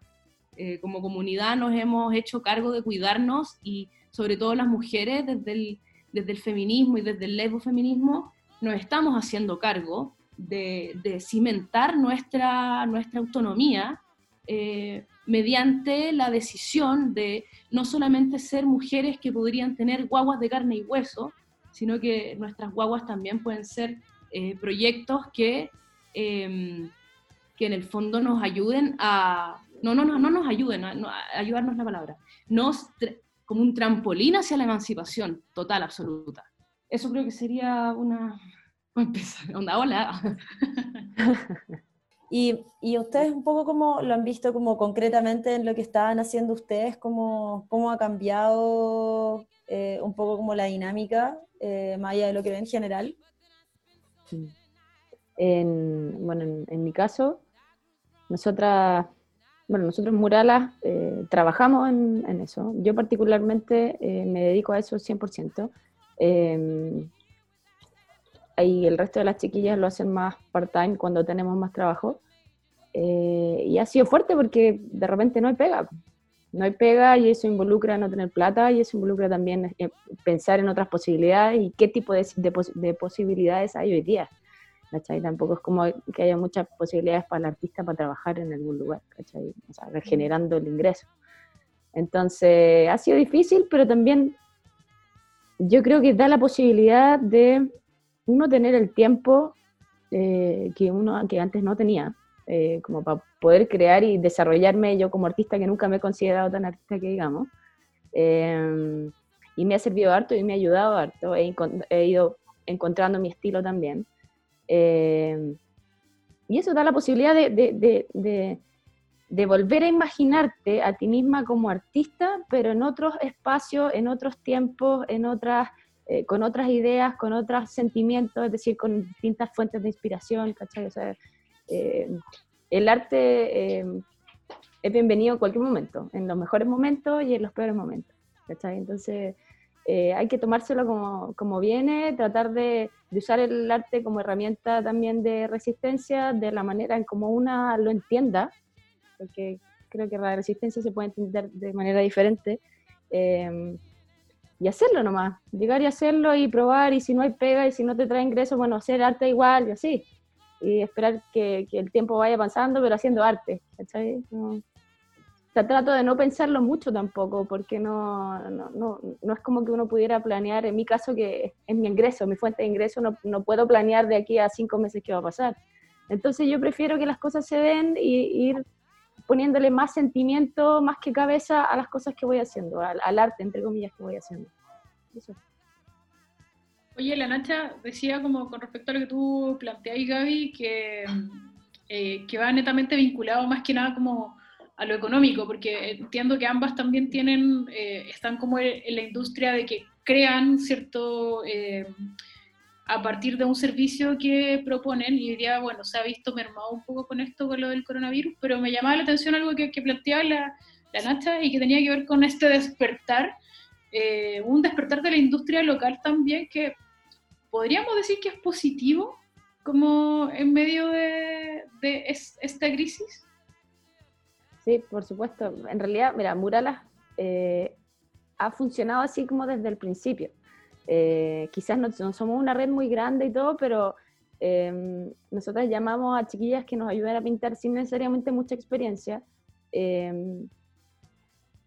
Eh, como comunidad nos hemos hecho cargo de cuidarnos y sobre todo las mujeres desde el, desde el feminismo y desde el lesbofeminismo nos estamos haciendo cargo de, de cimentar nuestra, nuestra autonomía eh, mediante la decisión de no solamente ser mujeres que podrían tener guaguas de carne y hueso, sino que nuestras guaguas también pueden ser eh, proyectos que, em, que en el fondo nos ayuden a... No, no, no, no nos ayuden, a, ayudarnos la palabra, nos como un trampolín hacia la emancipación total, absoluta. Eso creo que sería una... Onda, hola.
Y, y, ustedes un poco como lo han visto como concretamente en lo que estaban haciendo ustedes, cómo, cómo ha cambiado eh, un poco como la dinámica, eh, más allá de lo que ven en general.
En, bueno, en, en, mi caso, nosotras, bueno, nosotros Muralas eh, trabajamos en, en, eso. Yo particularmente eh, me dedico a eso 100% y el resto de las chiquillas lo hacen más part-time cuando tenemos más trabajo. Eh, y ha sido fuerte porque de repente no hay pega. No hay pega y eso involucra no tener plata y eso involucra también eh, pensar en otras posibilidades y qué tipo de, de, de posibilidades hay hoy día. ¿cachai? Tampoco es como que haya muchas posibilidades para el artista para trabajar en algún lugar, ¿cachai? O sea, regenerando el ingreso. Entonces, ha sido difícil, pero también yo creo que da la posibilidad de uno tener el tiempo eh, que uno que antes no tenía, eh, como para poder crear y desarrollarme yo como artista, que nunca me he considerado tan artista que digamos. Eh, y me ha servido harto y me ha ayudado harto. He, he ido encontrando mi estilo también. y eso da la posibilidad de, de, de, de, volver a imaginarte a ti misma como artista, pero en otros espacios, en otros tiempos, en otras eh, con otras ideas, con otros sentimientos, es decir, con distintas fuentes de inspiración, ¿cachai? O sea, eh, el arte eh, es bienvenido en cualquier momento, en los mejores momentos y en los peores momentos, ¿cachai? Entonces, hay que tomárselo como, como viene, tratar de, de, usar el arte como herramienta también de resistencia, de la manera en como una lo entienda, porque creo que la resistencia se puede entender de manera diferente y hacerlo nomás, llegar y hacerlo y probar, y si no hay pega y si no te trae ingresos, bueno, hacer arte igual y así, y esperar que, que el tiempo vaya avanzando, pero haciendo arte, ¿cachai? sea, trato de no pensarlo mucho tampoco, porque no, no, no, no, es como que uno pudiera planear, en mi caso que es mi ingreso, mi fuente de ingreso, no, no, puedo planear de aquí a cinco meses qué va a pasar. Entonces yo prefiero que las cosas se den y ir poniéndole más sentimiento, más que cabeza a las cosas que voy haciendo, al, arte, entre comillas, que voy haciendo. Eso.
Oye, la Nacha decía como con respecto a lo que tú planteáis, Gaby, que, eh, que va netamente vinculado más que nada como a lo económico, porque entiendo que ambas también tienen, eh, están como en la industria de que crean cierto, eh, a partir de un servicio que proponen, y diría, bueno, se ha visto mermado un poco con esto, con lo del coronavirus, pero me llamaba la atención algo que, que planteaba la, la Nacha y que tenía que ver con este despertar eh, un despertar de la industria local también que podríamos decir que es positivo como en medio de, de es, esta crisis.
Sí, por supuesto. En realidad, mira, Muralas eh, ha funcionado así como desde el principio. Eh, quizás no, no, somos una red muy grande y todo, pero eh, nosotros llamamos a chiquillas que nos ayuden a pintar sin necesariamente mucha experiencia. Eh,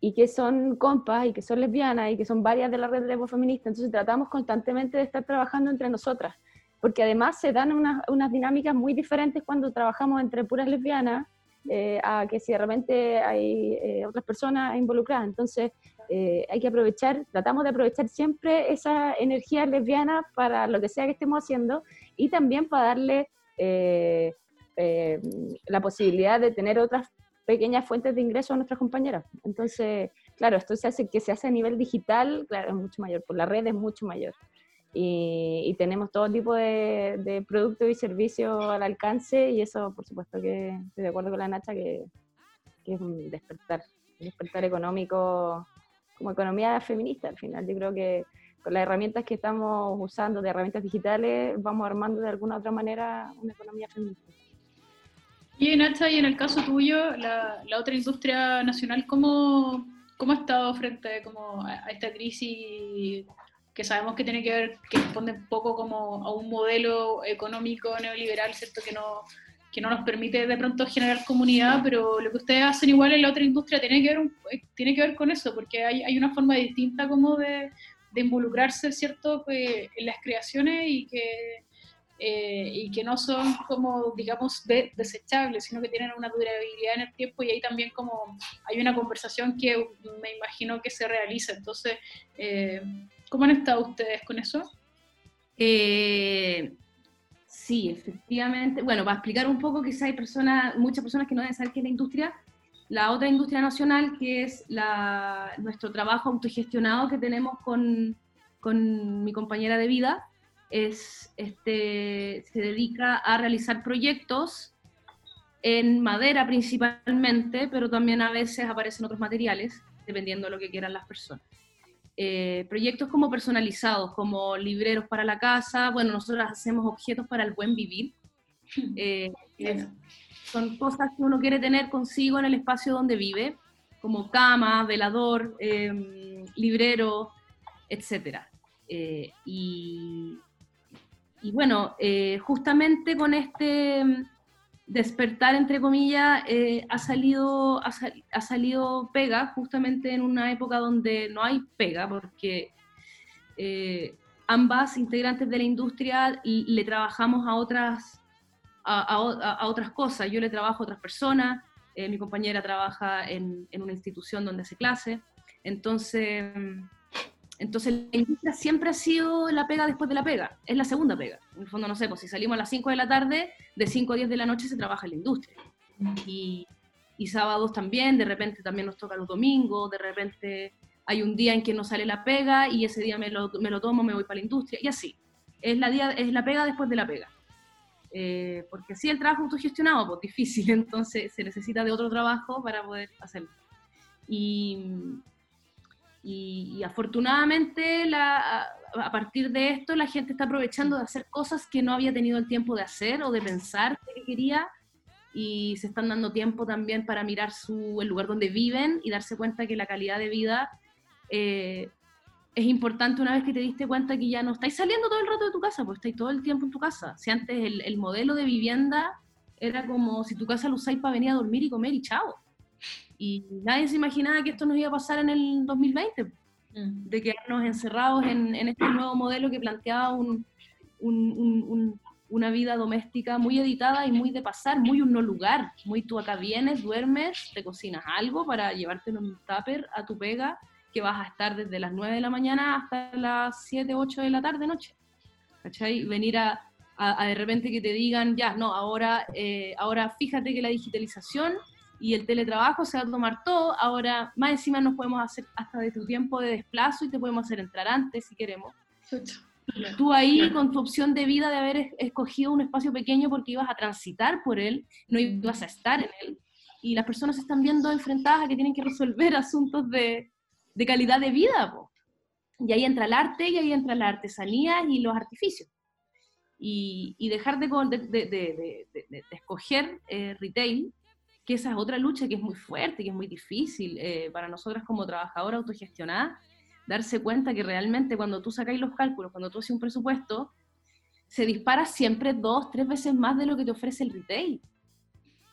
y que son compas y que son lesbianas y que son varias de la red lesbo feminista. Entonces tratamos constantemente de estar trabajando entre nosotras, porque además se dan unas, unas dinámicas muy diferentes cuando trabajamos entre puras lesbianas eh, a que si de repente hay eh, otras personas involucradas. Entonces eh, hay que aprovechar, tratamos de aprovechar siempre esa energía lesbiana para lo que sea que estemos haciendo y también para darle eh, eh, la posibilidad de tener otras pequeñas fuentes de ingreso a nuestras compañeras. Entonces, claro, esto se hace que se hace a nivel digital, claro, es mucho mayor, por la red es mucho mayor. Y, y tenemos todo tipo de, productos y servicios al alcance y eso, por supuesto, que estoy de acuerdo con la Nacha, que, que es un despertar, un despertar económico como economía feminista al final. Yo creo que con las herramientas que estamos usando, de herramientas digitales, vamos armando de alguna otra manera una economía feminista.
Y Nacha, y en el caso tuyo, la, la otra industria nacional, ¿cómo, ¿cómo, ha estado frente como a, esta crisis que sabemos que tiene que ver, que responde un poco como a un modelo económico neoliberal, ¿cierto? Que no, que no nos permite de pronto generar comunidad, pero lo que ustedes hacen igual en la otra industria tiene que ver, un, tiene que ver con eso, porque hay, hay una forma distinta como de, de involucrarse, ¿cierto?, que, en las creaciones y que eh, y que no son como, digamos, de, desechables, sino que tienen una durabilidad en el tiempo y ahí también como hay una conversación que me imagino que se realiza. Entonces, eh, ¿cómo han estado ustedes con eso?
Eh, sí, efectivamente. Bueno, para explicar un poco, quizá hay personas, muchas personas que no deben saber qué es la industria. La otra industria nacional, que es la, nuestro trabajo autogestionado que tenemos con, con mi compañera de vida, es, este, se dedica a realizar proyectos en madera principalmente, pero también a veces aparecen otros materiales, dependiendo de lo que quieran las personas. Eh, proyectos como personalizados, como libreros para la casa, bueno, nosotros hacemos objetos para el buen vivir. Eh, es, son cosas que uno quiere tener consigo en el espacio donde vive, como cama, velador, eh, librero, etc. Y, y bueno, eh, justamente con este despertar, entre comillas, eh, ha, salido, ha, ha, salido pega, justamente en una época donde no hay pega, porque eh, ambas integrantes de la industria le trabajamos a otras, a, a, otras cosas. Yo le trabajo a otras personas, eh, mi compañera trabaja en, en, una institución donde hace clase. Entonces, entonces la industria siempre ha sido la pega después de la pega, es la segunda pega. En el fondo, no sé, pues si salimos a las 5 de la tarde, de 5 a 10 de la noche se trabaja en la industria. Y, y sábados también, de repente también nos toca los domingos, de repente hay un día en que no sale la pega y ese día me lo, me lo tomo, me voy para la industria, y así. Es la, día, es la pega después de la pega. Eh, porque si el trabajo autogestionado, pues difícil, entonces se necesita de otro trabajo para poder hacerlo. Y, y, y afortunadamente la, a, a, partir de esto la gente está aprovechando de hacer cosas que no había tenido el tiempo de hacer o de pensar que quería y se están dando tiempo también para mirar su, el lugar donde viven y darse cuenta que la calidad de vida eh, es importante una vez que te diste cuenta que ya no estáis saliendo todo el rato de tu casa, pues estáis todo el tiempo en tu casa. Si antes el, el modelo de vivienda era como si tu casa lo usáis para venir a dormir y comer y chao. Y nadie se imaginaba que esto nos iba a pasar en el 2020,
Mm.
de quedarnos encerrados en, en este nuevo modelo que planteaba un- un- un- un- una vida doméstica muy editada y muy de pasar, muy un no lugar, muy tú acá vienes, duermes, te cocinas algo para llevarte en un tupper a tu pega, que vas a estar desde las 9 de la mañana hasta las 7, 8 de la tarde, noche. ¿Cachai? Venir a, a- a de repente que te digan, ya, no, ahora, eh, ahora fíjate que la digitalización y el teletrabajo se va a tomar todo, ahora más encima nos podemos hacer hasta de tu tiempo de desplazo y te podemos hacer entrar antes si queremos. Tú ahí con tu opción de vida de haber es- escogido un espacio pequeño porque ibas a transitar por él, no ibas a estar en él, y las personas se están viendo enfrentadas a que tienen que resolver asuntos de, de calidad de vida. po. Y ahí entra el arte, y ahí entra la artesanía y los artificios. Y, y dejar de, con- de- de- de- de- de- de escoger eh, retail, que esa es otra lucha que es muy fuerte, que es muy difícil eh, para nosotras como trabajadoras autogestionadas, darse cuenta que realmente cuando tú sacáis los cálculos, cuando tú haces un presupuesto, se dispara siempre dos, tres veces más de lo que te ofrece el retail.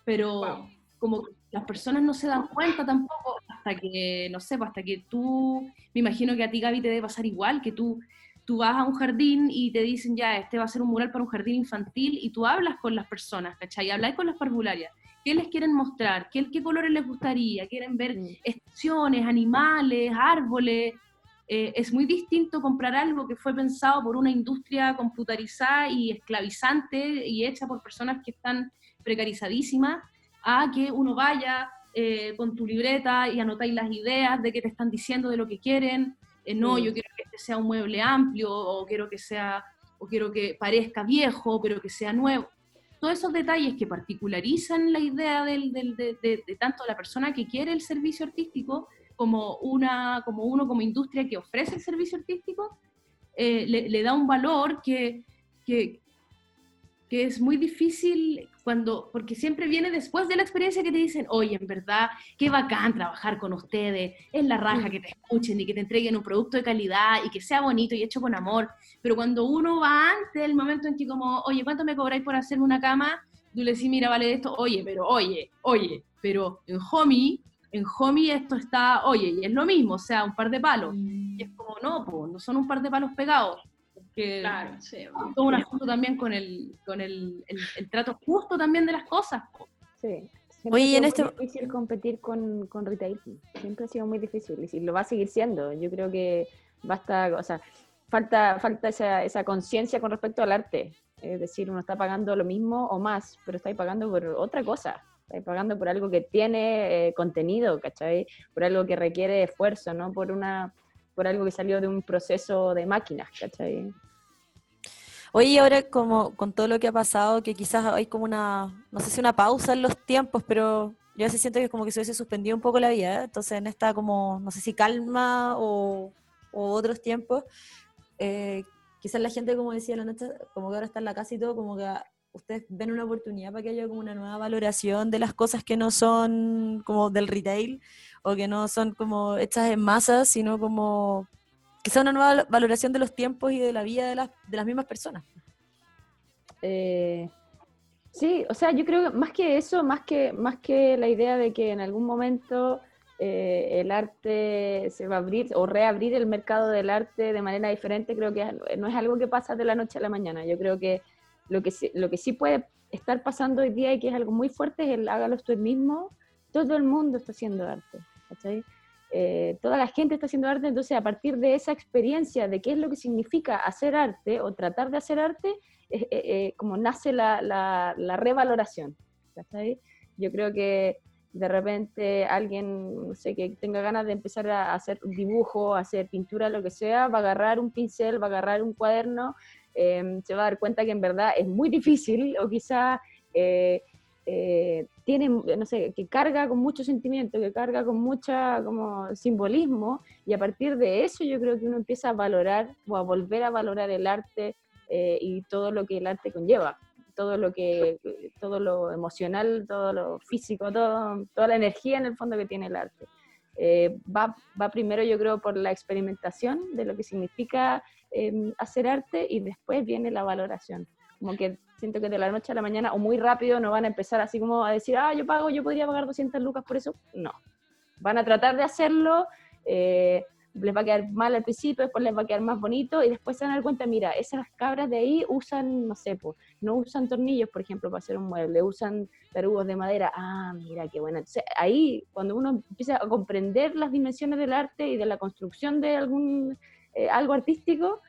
Pero
Wow.
como las personas no se dan cuenta tampoco hasta que, no sé, pues, hasta que tú, me imagino que a ti Gaby te debe pasar igual, que tú, tú vas a un jardín y te dicen ya, este va a ser un mural para un jardín infantil y tú hablas con las personas, ¿cachai? Hablas con las parvularias. ¿Qué les quieren mostrar? ¿Qué, qué colores les gustaría? ¿Quieren ver
Mm.
estaciones, animales, árboles? Eh, es muy distinto comprar algo que fue pensado por una industria computarizada y esclavizante y hecha por personas que están precarizadísimas a que uno vaya eh, con tu libreta y anotáis las ideas de qué te están diciendo de lo que quieren. Eh, no, yo quiero que este sea un mueble amplio o quiero que sea o quiero que parezca viejo, pero que sea nuevo. Todos esos detalles que particularizan la idea de tanto la persona que quiere el servicio artístico como, una, como uno como industria que ofrece el servicio artístico, eh, le, le da un valor que, que, que es muy difícil cuando, porque siempre viene después de la experiencia que te dicen, oye, en verdad, qué bacán trabajar con ustedes, es la raja que te escuchen y que te entreguen un producto de calidad y que sea bonito y hecho con amor, pero cuando uno va antes del momento en que como, oye, ¿cuánto me cobráis por hacerme una cama? Tú le decís, mira, vale esto, oye, pero oye, oye, pero en Homie, en Homie esto está, oye, y es lo mismo, o sea, un par de palos. Y es como, no, po, no son un par de palos pegados. Que
Claro, sí.
todo un asunto también con el, con el, el- el trato justo también de las cosas.
Sí. Siempre
Oye,
ha
y
sido
en
muy
este-
difícil competir con, con retail. Siempre ha sido muy difícil y lo va a seguir siendo. Yo creo que basta, o sea, falta, falta esa, esa conciencia con respecto al arte. Es decir, uno está pagando lo mismo o más, pero está pagando por otra cosa. Está pagando por algo que tiene eh, contenido, ¿cachai? Por algo que requiere esfuerzo, no por una por algo que salió de un proceso de máquinas, ¿cachai?
Oye, ahora como con todo lo que ha pasado, que quizás hay como una, no sé si una pausa en los tiempos, pero yo a veces siento que como que se hubiese suspendido un poco la vida, ¿eh? entonces en esta como, no sé si calma o, o otros tiempos, eh, quizás la gente, como decía la noche, como que ahora está en la casa y todo, como que ustedes ven una oportunidad para que haya como una nueva valoración de las cosas que no son como del retail o que no son como hechas en masa, sino como quizá una nueva valoración de los tiempos y de la vida de las, de las mismas personas.
Eh, sí, o sea, yo creo que más que eso, más que, más que la idea de que en algún momento eh, el arte se va a abrir o reabrir el mercado del arte de manera diferente, creo que no es algo que pasa de la noche a la mañana. Yo creo que lo que, lo que sí puede estar pasando hoy día y que es algo muy fuerte es el hágalo usted mismo. Todo el mundo está haciendo arte, ¿cachai? Eh, toda la gente está haciendo arte, entonces a partir de esa experiencia de qué es lo que significa hacer arte o tratar de hacer arte, eh, eh, como nace la, la- la revaloración. ¿cachai? Yo creo que de repente alguien, no sé, que tenga ganas de empezar a hacer dibujo, hacer pintura, lo que sea, va a agarrar un pincel, va a agarrar un cuaderno, eh, se va a dar cuenta que en verdad es muy difícil o quizá eh, eh, tiene, no sé, que carga con mucho sentimiento, que carga con mucha como simbolismo y a partir de eso yo creo que uno empieza a valorar o a volver a valorar el arte eh, y todo lo que el arte conlleva, todo lo que, todo lo emocional, todo lo físico, todo, toda la energía en el fondo que tiene el arte. Eh, va, va primero yo creo por la experimentación de lo que significa eh, hacer arte y después viene la valoración. Como que siento que de la noche a la mañana o muy rápido no van a empezar así como a decir, ah, yo pago, yo podría pagar 200 lucas por eso. No. Van a tratar de hacerlo, eh, les va a quedar mal al principio, después les va a quedar más bonito y después se van a dar cuenta, mira, esas cabras de ahí usan, no sé, pues, no usan tornillos, por ejemplo, para hacer un mueble, usan tarugos de madera. Ah, mira, qué buena. Entonces, ahí, cuando uno empieza a comprender las dimensiones del arte y de la construcción de algún eh, algo artístico,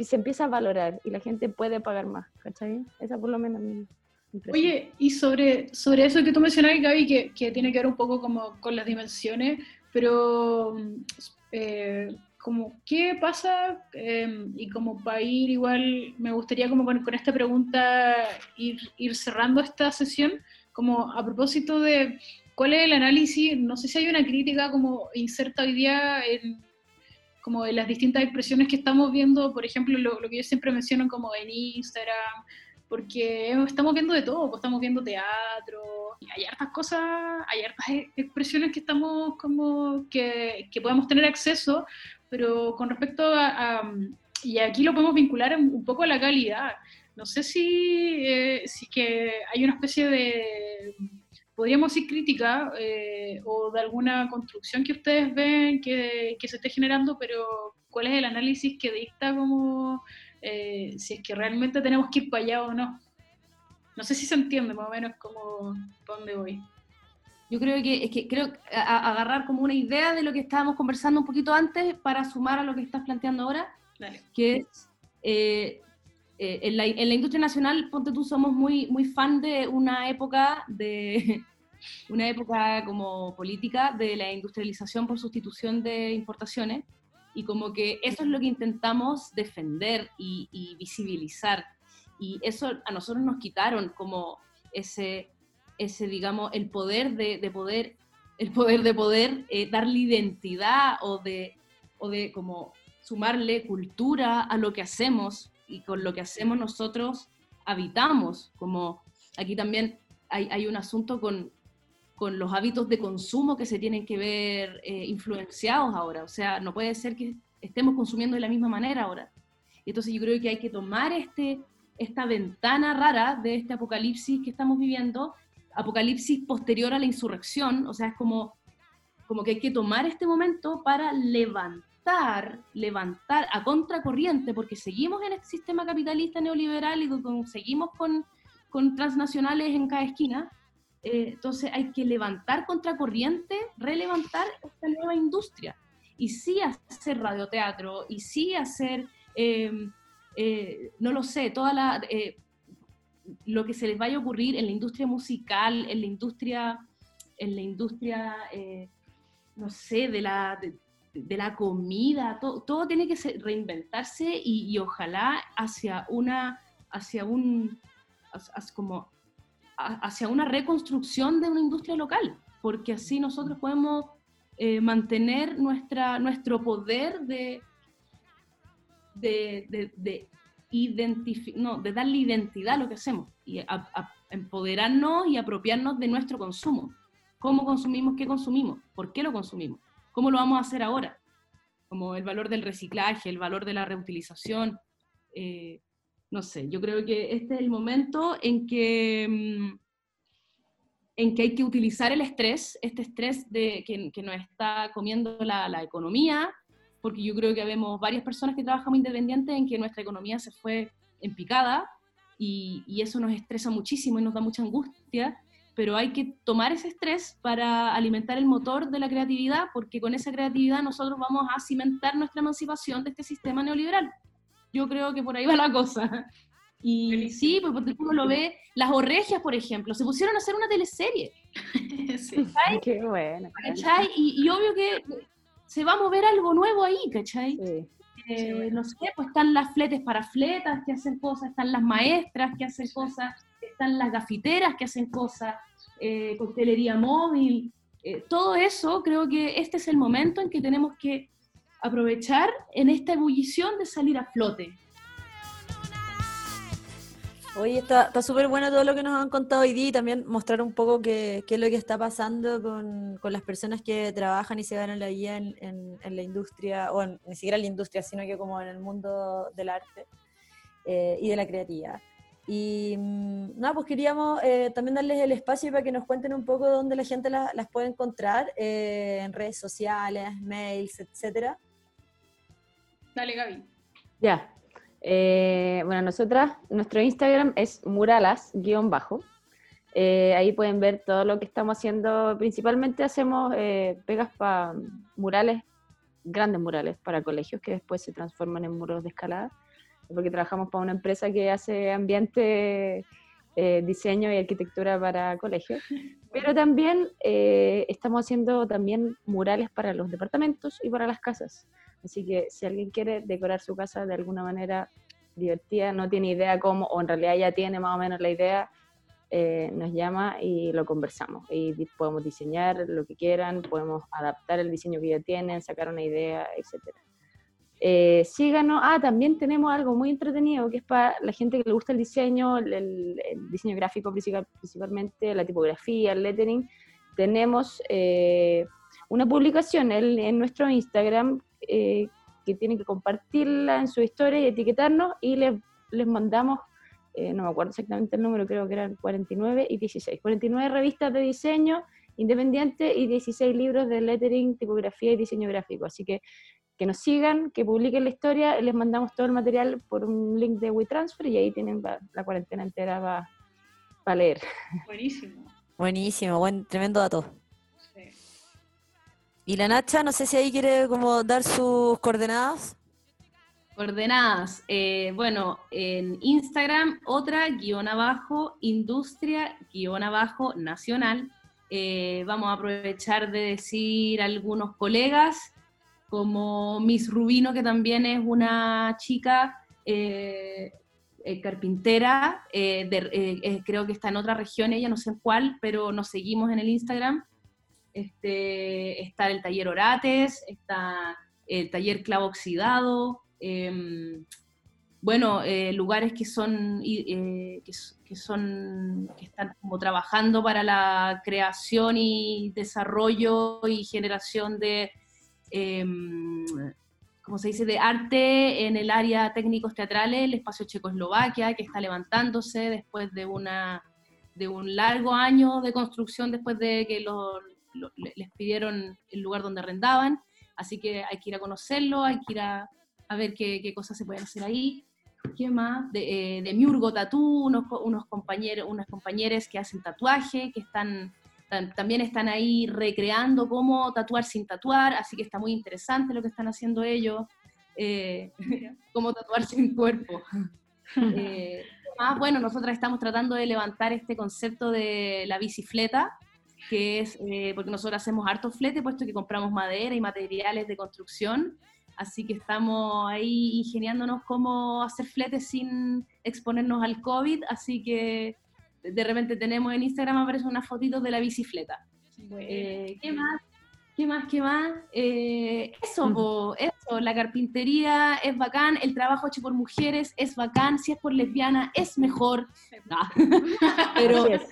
se empieza a valorar y la gente puede pagar más, ¿cachai? Esa por lo menos mi impresión.
Oye, y sobre, sobre eso que tú mencionabas, Gaby, que, que tiene que ver un poco como con las dimensiones, pero mm, eh, como, ¿qué pasa? Eh, y como para ir igual, me gustaría como con, con esta pregunta ir, ir cerrando esta sesión, como a propósito de cuál es el análisis, no sé si hay una crítica como inserta hoy día en como en las distintas expresiones que estamos viendo, por ejemplo, lo, lo que yo siempre menciono como en Instagram, porque estamos viendo de todo, pues estamos viendo teatro, y hay hartas cosas, hay hartas e- expresiones que estamos como, que, que podemos tener acceso, pero con respecto a, a- y aquí lo podemos vincular un poco a la calidad, no sé si, eh, si que hay una especie de, podríamos decir crítica, eh, o de alguna construcción que ustedes ven que, que se esté generando, pero ¿cuál es el análisis que dicta como eh, si es que realmente tenemos que ir para allá o no. No sé si se entiende más o menos como dónde voy.
Yo creo que es que creo a- agarrar como una idea de lo que estábamos conversando un poquito antes para sumar a lo que estás planteando ahora,
Dale.
que es eh, eh, en, la, en la industria nacional, ponte tú, somos muy, muy fan de una época de una época como política de la industrialización por sustitución de importaciones y como que eso es lo que intentamos defender y, y visibilizar. Y eso a nosotros nos quitaron como ese ese digamos el poder de, de poder el poder de poder eh, darle identidad o de o de como sumarle cultura a lo que hacemos. Y con lo que hacemos nosotros habitamos, como aquí también hay, hay un asunto con, con los hábitos de consumo que se tienen que ver eh, influenciados ahora, o sea, no puede ser que estemos consumiendo de la misma manera ahora. Y entonces yo creo que hay que tomar este, esta ventana rara de este apocalipsis que estamos viviendo, apocalipsis posterior a la insurrección, o sea, es como, como que hay que tomar este momento para levantar, levantar a contracorriente, porque seguimos en este sistema capitalista neoliberal y seguimos con, con transnacionales en cada esquina. Eh, entonces hay que levantar contracorriente, relevantar esta nueva industria. Y sí hacer radioteatro, y sí hacer, eh, eh, no lo sé, toda la, eh, lo que se les vaya a ocurrir en la industria musical, en la industria, en la industria, eh, no sé, de la, de, la comida, todo, tiene que reinventarse y, ojalá hacia una, hacia un, como hacia una reconstrucción de una industria local, porque así nosotros podemos eh, mantener nuestra, nuestro poder de, de, de, de no, de darle identidad a lo que hacemos y empoderarnos y apropiarnos de nuestro consumo. ¿Cómo consumimos? ¿Qué consumimos? ¿Por qué lo consumimos? ¿Cómo lo vamos a hacer ahora? Como el valor del reciclaje, el valor de la reutilización. eh, no sé, yo creo que este es el momento en que, mm, en que hay que utilizar el estrés, este estrés de, que, que nos está comiendo la, economía, porque yo creo que vemos varias personas que trabajamos independientes en que nuestra economía se fue en picada y, y eso nos estresa muchísimo y nos da mucha angustia, pero hay que tomar ese estrés para alimentar el motor de la creatividad, porque con esa creatividad nosotros vamos a cimentar nuestra emancipación de este sistema neoliberal. Yo creo que por ahí va la cosa. Y sí, pues porque uno lo ve, las orregias, por ejemplo, se pusieron a hacer una teleserie,
Sí.
Qué bueno.
¿cachai? Y, y obvio que se va a mover algo nuevo ahí, ¿cachai?
Sí.
Eh, no sé, pues están las fletes para fletas que hacen cosas, están las maestras que hacen cosas, están las gafiteras que hacen cosas, eh, coctelería móvil, eh, todo eso creo que este es el momento en que tenemos que aprovechar en esta ebullición de salir a flote.
Oye, está súper bueno todo lo que nos han contado hoy día y también mostrar un poco qué, qué es lo que está pasando con, con las personas que trabajan y se ganan la vida en, en- en la industria, o en- ni siquiera en la industria, sino que como en el mundo del arte eh, y de la creatividad. Y mm, nada, pues queríamos eh, también darles el espacio para que nos cuenten un poco dónde la gente la- las puede encontrar, eh, en redes sociales, mails, etcétera.
Dale, Gaby.
Ya. Eh, bueno, nosotras, nuestro Instagram es muralas-bajo. Eh, ahí pueden ver todo lo que estamos haciendo. Principalmente hacemos eh, pegas para murales, grandes murales para colegios que después se transforman en muros de escalada. Porque trabajamos para una empresa que hace ambiente, eh, diseño y arquitectura para colegios. Pero también estamos haciendo también murales para los departamentos y para las casas. Así que si alguien quiere decorar su casa de alguna manera divertida, no tiene idea cómo, o en realidad ya tiene más o menos la idea, eh, nos llama y lo conversamos. Y podemos diseñar lo que quieran, podemos adaptar el diseño que ya tienen, sacar una idea, etc. Eh, síganos. Ah, también tenemos algo muy entretenido que es para la gente que le gusta el diseño, el, diseño gráfico principal- principalmente, la tipografía, el lettering. Tenemos eh, una publicación en nuestro Instagram eh, que tienen que compartirla en su historia y etiquetarnos y les, les mandamos, eh, no me acuerdo exactamente el número, creo que eran 49 y 16. 49 revistas de diseño independiente y 16 libros de lettering, tipografía y diseño gráfico. Así que que nos sigan, que publiquen la historia, les mandamos todo el material por un link de WeTransfer y ahí tienen la, la cuarentena entera para leer.
Buenísimo.
Buenísimo, buen, tremendo dato. Y la Nacha, no sé si ahí quiere como dar sus coordenadas.
Coordenadas. eh, bueno, en Instagram, otra guion abajo, industria guion abajo nacional. Eh, vamos a aprovechar de decir algunos colegas, como Miss Rubino, que también es una chica eh, carpintera, creo que está en otra región, ella no sé cuál, pero nos seguimos en el Instagram. Este, está el taller Orates, está el taller Clavo Oxidado, em, bueno, eh, lugares que son, eh, que, que son, que están como trabajando para la creación y desarrollo y generación de, em, ¿cómo se dice?, de arte en el área técnicos teatrales, el espacio Checoslovaquia, que está levantándose después de una de un largo año de construcción después de que lo- lo- le- les pidieron el lugar donde arrendaban, así que hay que ir a conocerlo, hay que ir a, a ver qué, qué cosas se pueden hacer ahí. ¿Qué más? De, eh, de Miurgo Tatú, unos, unos compañeros, unas compañeras que hacen tatuaje, que están, tam- también están ahí recreando cómo tatuar sin tatuar, así que está muy interesante lo que están haciendo ellos, eh, cómo tatuar sin cuerpo. Eh, ¿qué más? bueno, nosotras estamos tratando de levantar este concepto de la bicicleta, que es, eh, porque nosotros hacemos harto flete, puesto que compramos madera y materiales de construcción, así que estamos ahí ingeniándonos cómo hacer flete sin exponernos al COVID, así que de repente tenemos en Instagram aparecen unas fotitos de la bicicleta. Eh, ¿Qué más? ¿Qué más? ¿Qué más? Eh, eso, po, eso, la carpintería es bacán, el trabajo hecho por mujeres es bacán, si es por lesbiana es mejor. Ah. Pero
es.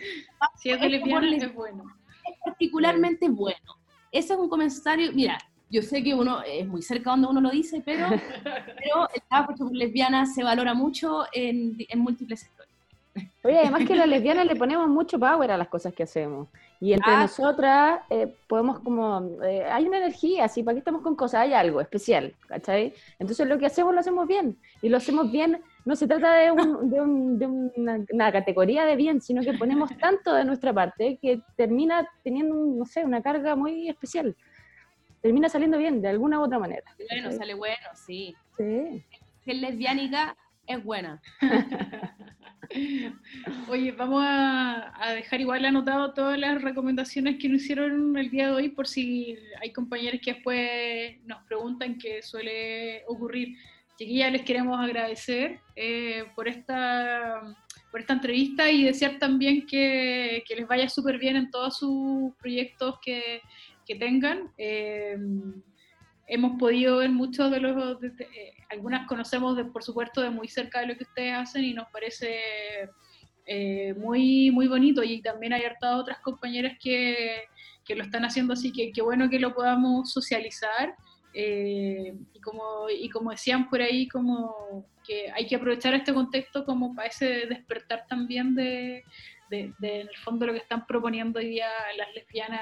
Si es de lesbiana, es bueno.
Particularmente bueno. Ese es un comentario, mira, yo sé que uno es muy cerca donde uno lo dice, pero, pero el trabajo por lesbianas se valora mucho en, en múltiples sectores.
Oye, además que las lesbianas le ponemos mucho power a las cosas que hacemos. Y entre
Ah.
nosotras eh, podemos como, eh, hay una energía, así, ¿para qué estamos con cosas? Hay algo especial, ¿cachai? Entonces lo que hacemos lo hacemos bien. Y lo hacemos bien, no se trata de, un- de un- de una, una categoría de bien, sino que ponemos tanto de nuestra parte que termina teniendo, un, no sé, una carga muy especial. Termina saliendo bien, de alguna u otra manera.
Bueno, sale bueno, sí.
Sí.
Si es lesbiánica, es buena.
Oye, vamos a, a dejar igual anotado todas las recomendaciones que nos hicieron el día de hoy por si hay compañeros que después nos preguntan qué suele ocurrir. Chiquillas, les queremos agradecer eh, por, esta, por esta entrevista y desear también que, que les vaya súper bien en todos sus proyectos que, que tengan. Eh, hemos podido ver muchos de los, eh, algunas conocemos de, por supuesto de muy cerca de lo que ustedes hacen y nos parece eh, muy, muy bonito y también hay otras compañeras que, que lo están haciendo, así que qué bueno que lo podamos socializar Eh, y, como, y como decían por ahí, como que hay que aprovechar este contexto como para ese despertar también de, de, en el fondo lo que están proponiendo hoy día las lesbianas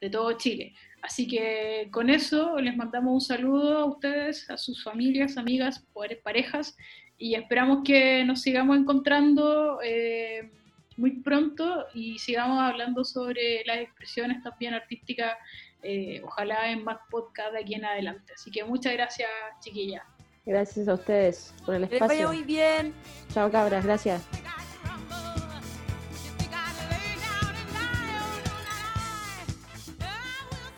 de todo Chile. Así que con eso les mandamos un saludo a ustedes, a sus familias, amigas, parejas, y esperamos que nos sigamos encontrando eh, muy pronto y sigamos hablando sobre las expresiones también artísticas, eh, ojalá en más podcast de aquí en adelante. Así que muchas gracias, chiquillas.
Gracias a ustedes por el espacio.
Que vaya muy bien.
Chao, cabras, gracias.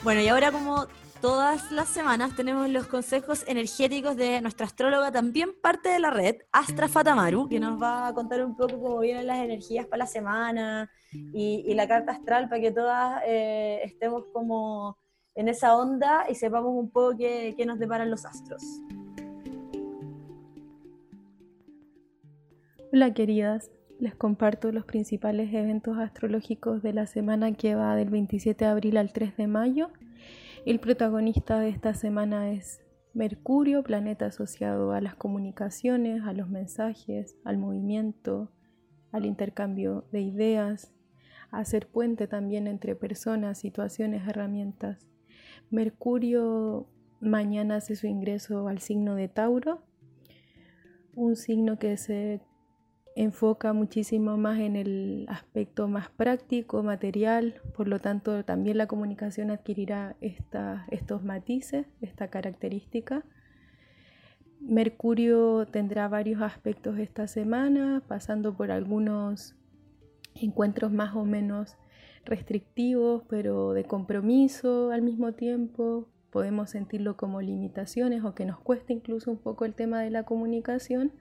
Bueno, y ahora como todas las semanas tenemos los consejos energéticos de nuestra astróloga, también parte de la red, Astra Fatamaru, que nos va a contar un poco cómo vienen las energías para la semana y, y la carta astral para que todas eh, estemos como en esa onda y sepamos un poco qué, qué nos deparan los astros.
Hola queridas, les comparto los principales eventos astrológicos de la semana que va del 27 de abril al 3 de mayo. El protagonista de esta semana es Mercurio, planeta asociado a las comunicaciones, a los mensajes, al movimiento, al intercambio de ideas, a hacer puente también entre personas, situaciones, herramientas. Mercurio mañana hace su ingreso al signo de Tauro, un signo que se enfoca muchísimo más en el aspecto más práctico, material, por lo tanto también la comunicación adquirirá esta, estos matices, esta característica. Mercurio tendrá varios aspectos esta semana, pasando por algunos encuentros más o menos restrictivos, pero de compromiso al mismo tiempo. Podemos sentirlo como limitaciones o que nos cuesta incluso un poco el tema de la comunicación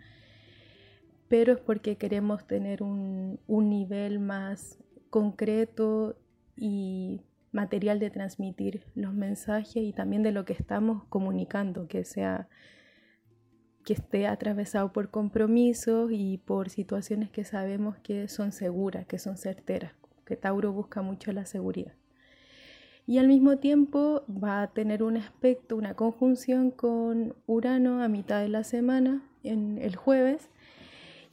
pero es porque queremos tener un, un nivel más concreto y material de transmitir los mensajes y también de lo que estamos comunicando, que sea que esté atravesado por compromisos y por situaciones que sabemos que son seguras, que son certeras, que Tauro busca mucho la seguridad. Y al mismo tiempo va a tener un aspecto, una conjunción con Urano a mitad de la semana, en el jueves,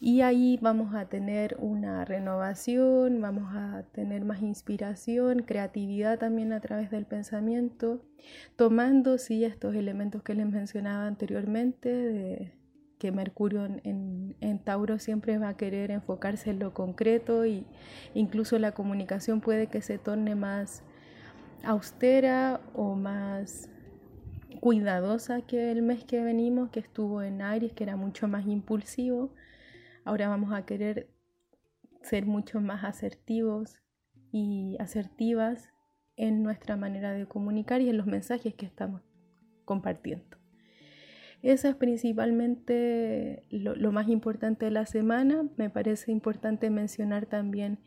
y ahí vamos a tener una renovación, vamos a tener más inspiración, creatividad también a través del pensamiento, tomando sí estos elementos que les mencionaba anteriormente, de que Mercurio en, en, Tauro siempre va a querer enfocarse en lo concreto y incluso la comunicación puede que se torne más austera o más cuidadosa que el mes que venimos, que estuvo en Aries, que era mucho más impulsivo. Ahora vamos a querer ser mucho más asertivos y asertivas en nuestra manera de comunicar y en los mensajes que estamos compartiendo. Eso es principalmente lo, lo, más importante de la semana. Me parece importante mencionar también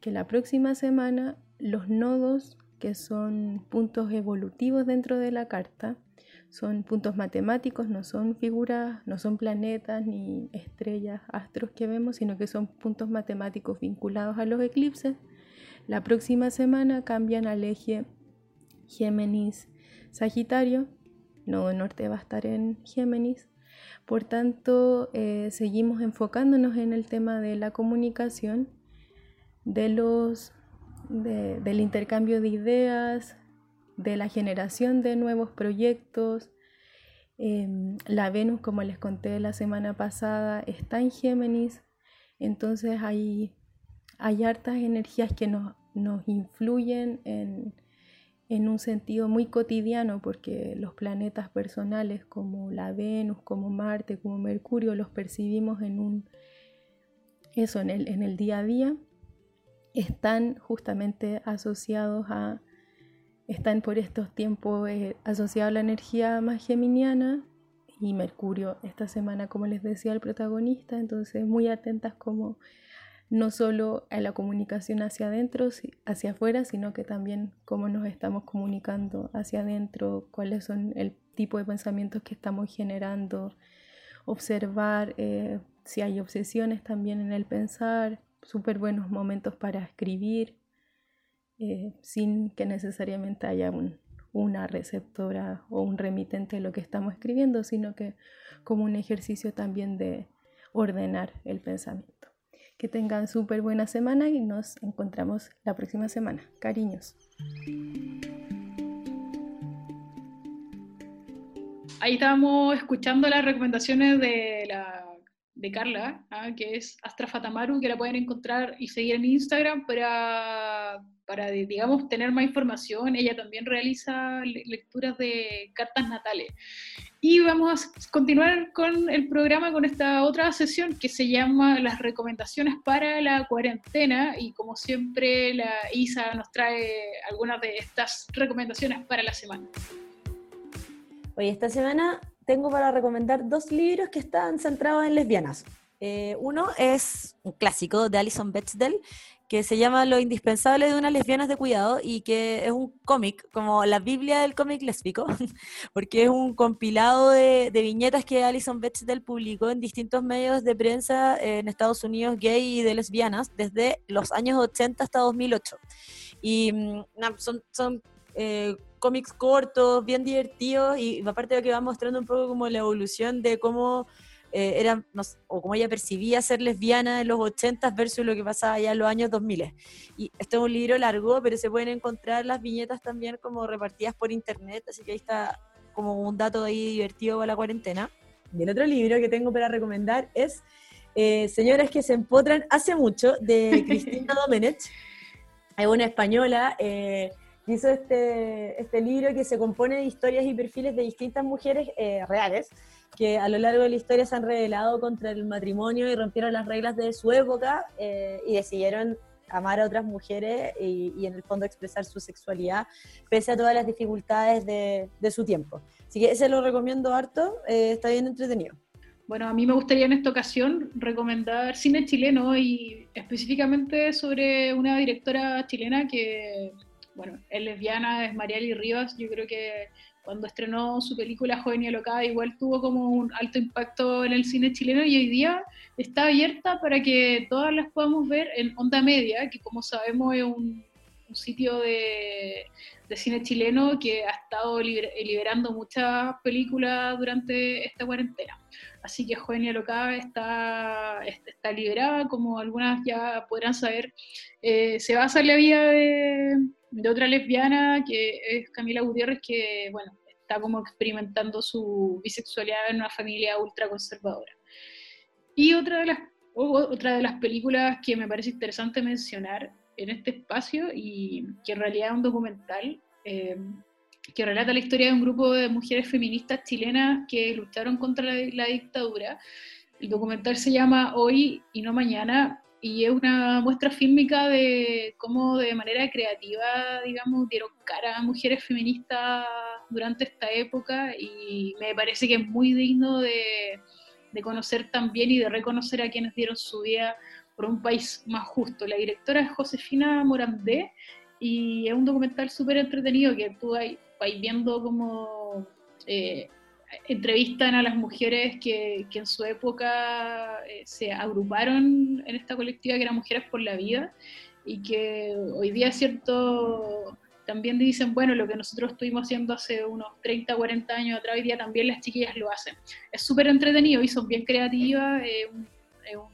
que la próxima semana los nodos, que son puntos evolutivos dentro de la carta, son puntos matemáticos, no son figuras, no son planetas ni estrellas, astros que vemos, sino que son puntos matemáticos vinculados a los eclipses. La próxima semana cambian al eje Géminis-Sagitario, nodo norte va a estar en Géminis. Por tanto, eh, seguimos enfocándonos en el tema de la comunicación, de los, de, del intercambio de ideas, de la generación de nuevos proyectos. Eh, la Venus, como les conté la semana pasada, está en Géminis, entonces hay, hay hartas energías que nos, nos influyen en, en un sentido muy cotidiano, porque los planetas personales como la Venus, como Marte, como Mercurio, los percibimos en un eso en el día a día, están justamente asociados a están por estos tiempos eh, asociados a la energía más geminiana y Mercurio esta semana, como les decía, el protagonista, entonces muy atentas como no solo a la comunicación hacia adentro, hacia afuera, sino que también cómo nos estamos comunicando hacia adentro, cuáles son el tipo de pensamientos que estamos generando, observar eh, si hay obsesiones también en el pensar, súper buenos momentos para escribir, eh, sin que necesariamente haya un, una receptora o un remitente de lo que estamos escribiendo, sino que como un ejercicio también de ordenar el pensamiento. Que tengan súper buena semana y nos encontramos la próxima semana. Cariños.
Ahí estábamos escuchando las recomendaciones de, la, de Carla, ¿ah? que es Astra Fatamaru, que la pueden encontrar y seguir en Instagram para, para, digamos, tener más información. Ella también realiza lecturas de cartas natales. Y vamos a continuar con el programa, con esta otra sesión que se llama Las recomendaciones para la cuarentena. Y como siempre, la Isa nos trae algunas de estas recomendaciones para la semana.
Oye, esta semana tengo para recomendar dos libros que están centrados en lesbianas. Eh, uno es un clásico de Alison Bechdel, que se llama Lo indispensable de unas lesbianas de cuidado y que es un cómic, como la Biblia del cómic lésbico, porque es un compilado de, viñetas que Alison Bechdel publicó en distintos medios de prensa en Estados Unidos gay y de lesbianas desde los años 80 hasta 2008. Y mm, son, son eh, cómics cortos, bien divertidos y aparte de que va mostrando un poco como la evolución de cómo eh, era, o cómo ella percibía ser lesbiana en los 80 versus lo que pasaba ya en los años 2000. Y este es un libro largo, pero se pueden encontrar las viñetas también como repartidas por internet, así que ahí está como un dato ahí divertido para la cuarentena. Y el otro libro que tengo para recomendar es eh, Señoras que se empotran hace mucho, de Cristina Domenech. Es una española. Eh, hizo este, este libro que se compone de historias y perfiles de distintas mujeres reales que a lo largo de la historia se han revelado contra el matrimonio y rompieron las reglas de su época eh, y decidieron amar a otras mujeres y, en el fondo expresar su sexualidad pese a todas las dificultades de, de su tiempo. Así que ese lo recomiendo harto, eh, está bien entretenido.
Bueno, a mí me gustaría en esta ocasión recomendar cine chileno y específicamente sobre una directora chilena que, bueno, es lesbiana, es Mariali Rivas, yo creo que cuando estrenó su película Joven y Alocada, igual tuvo como un alto impacto en el cine chileno y hoy día está abierta para que todas las podamos ver en Onda Media, que como sabemos es un, sitio de, cine chileno que ha estado liberando muchas películas durante esta cuarentena. Así que Joven y Alocada está, está liberada, como algunas ya podrán saber. Eh, se basa en la vida de otra lesbiana que es Camila Gutiérrez, que bueno, está como experimentando su bisexualidad en una familia ultra conservadora. Y otra de las, otra de las películas que me parece interesante mencionar en este espacio y que en realidad es un documental eh, que relata la historia de un grupo de mujeres feministas chilenas que lucharon contra la dictadura. El documental se llama Hoy y no Mañana y es una muestra fílmica de cómo de manera creativa, digamos, dieron cara a mujeres feministas durante esta época y me parece que es muy digno de, de conocer también y de reconocer a quienes dieron su vida por un país más justo. La directora es Josefina Morandé y es un documental súper entretenido que tú vas, viendo como eh, entrevistan a las mujeres que, que en su época eh, se agruparon en esta colectiva que eran Mujeres por la Vida y que hoy día, cierto, también dicen, bueno, lo que nosotros estuvimos haciendo hace unos 30, 40 años atrás, hoy día también las chiquillas lo hacen. Es súper entretenido y son bien creativas, es un, un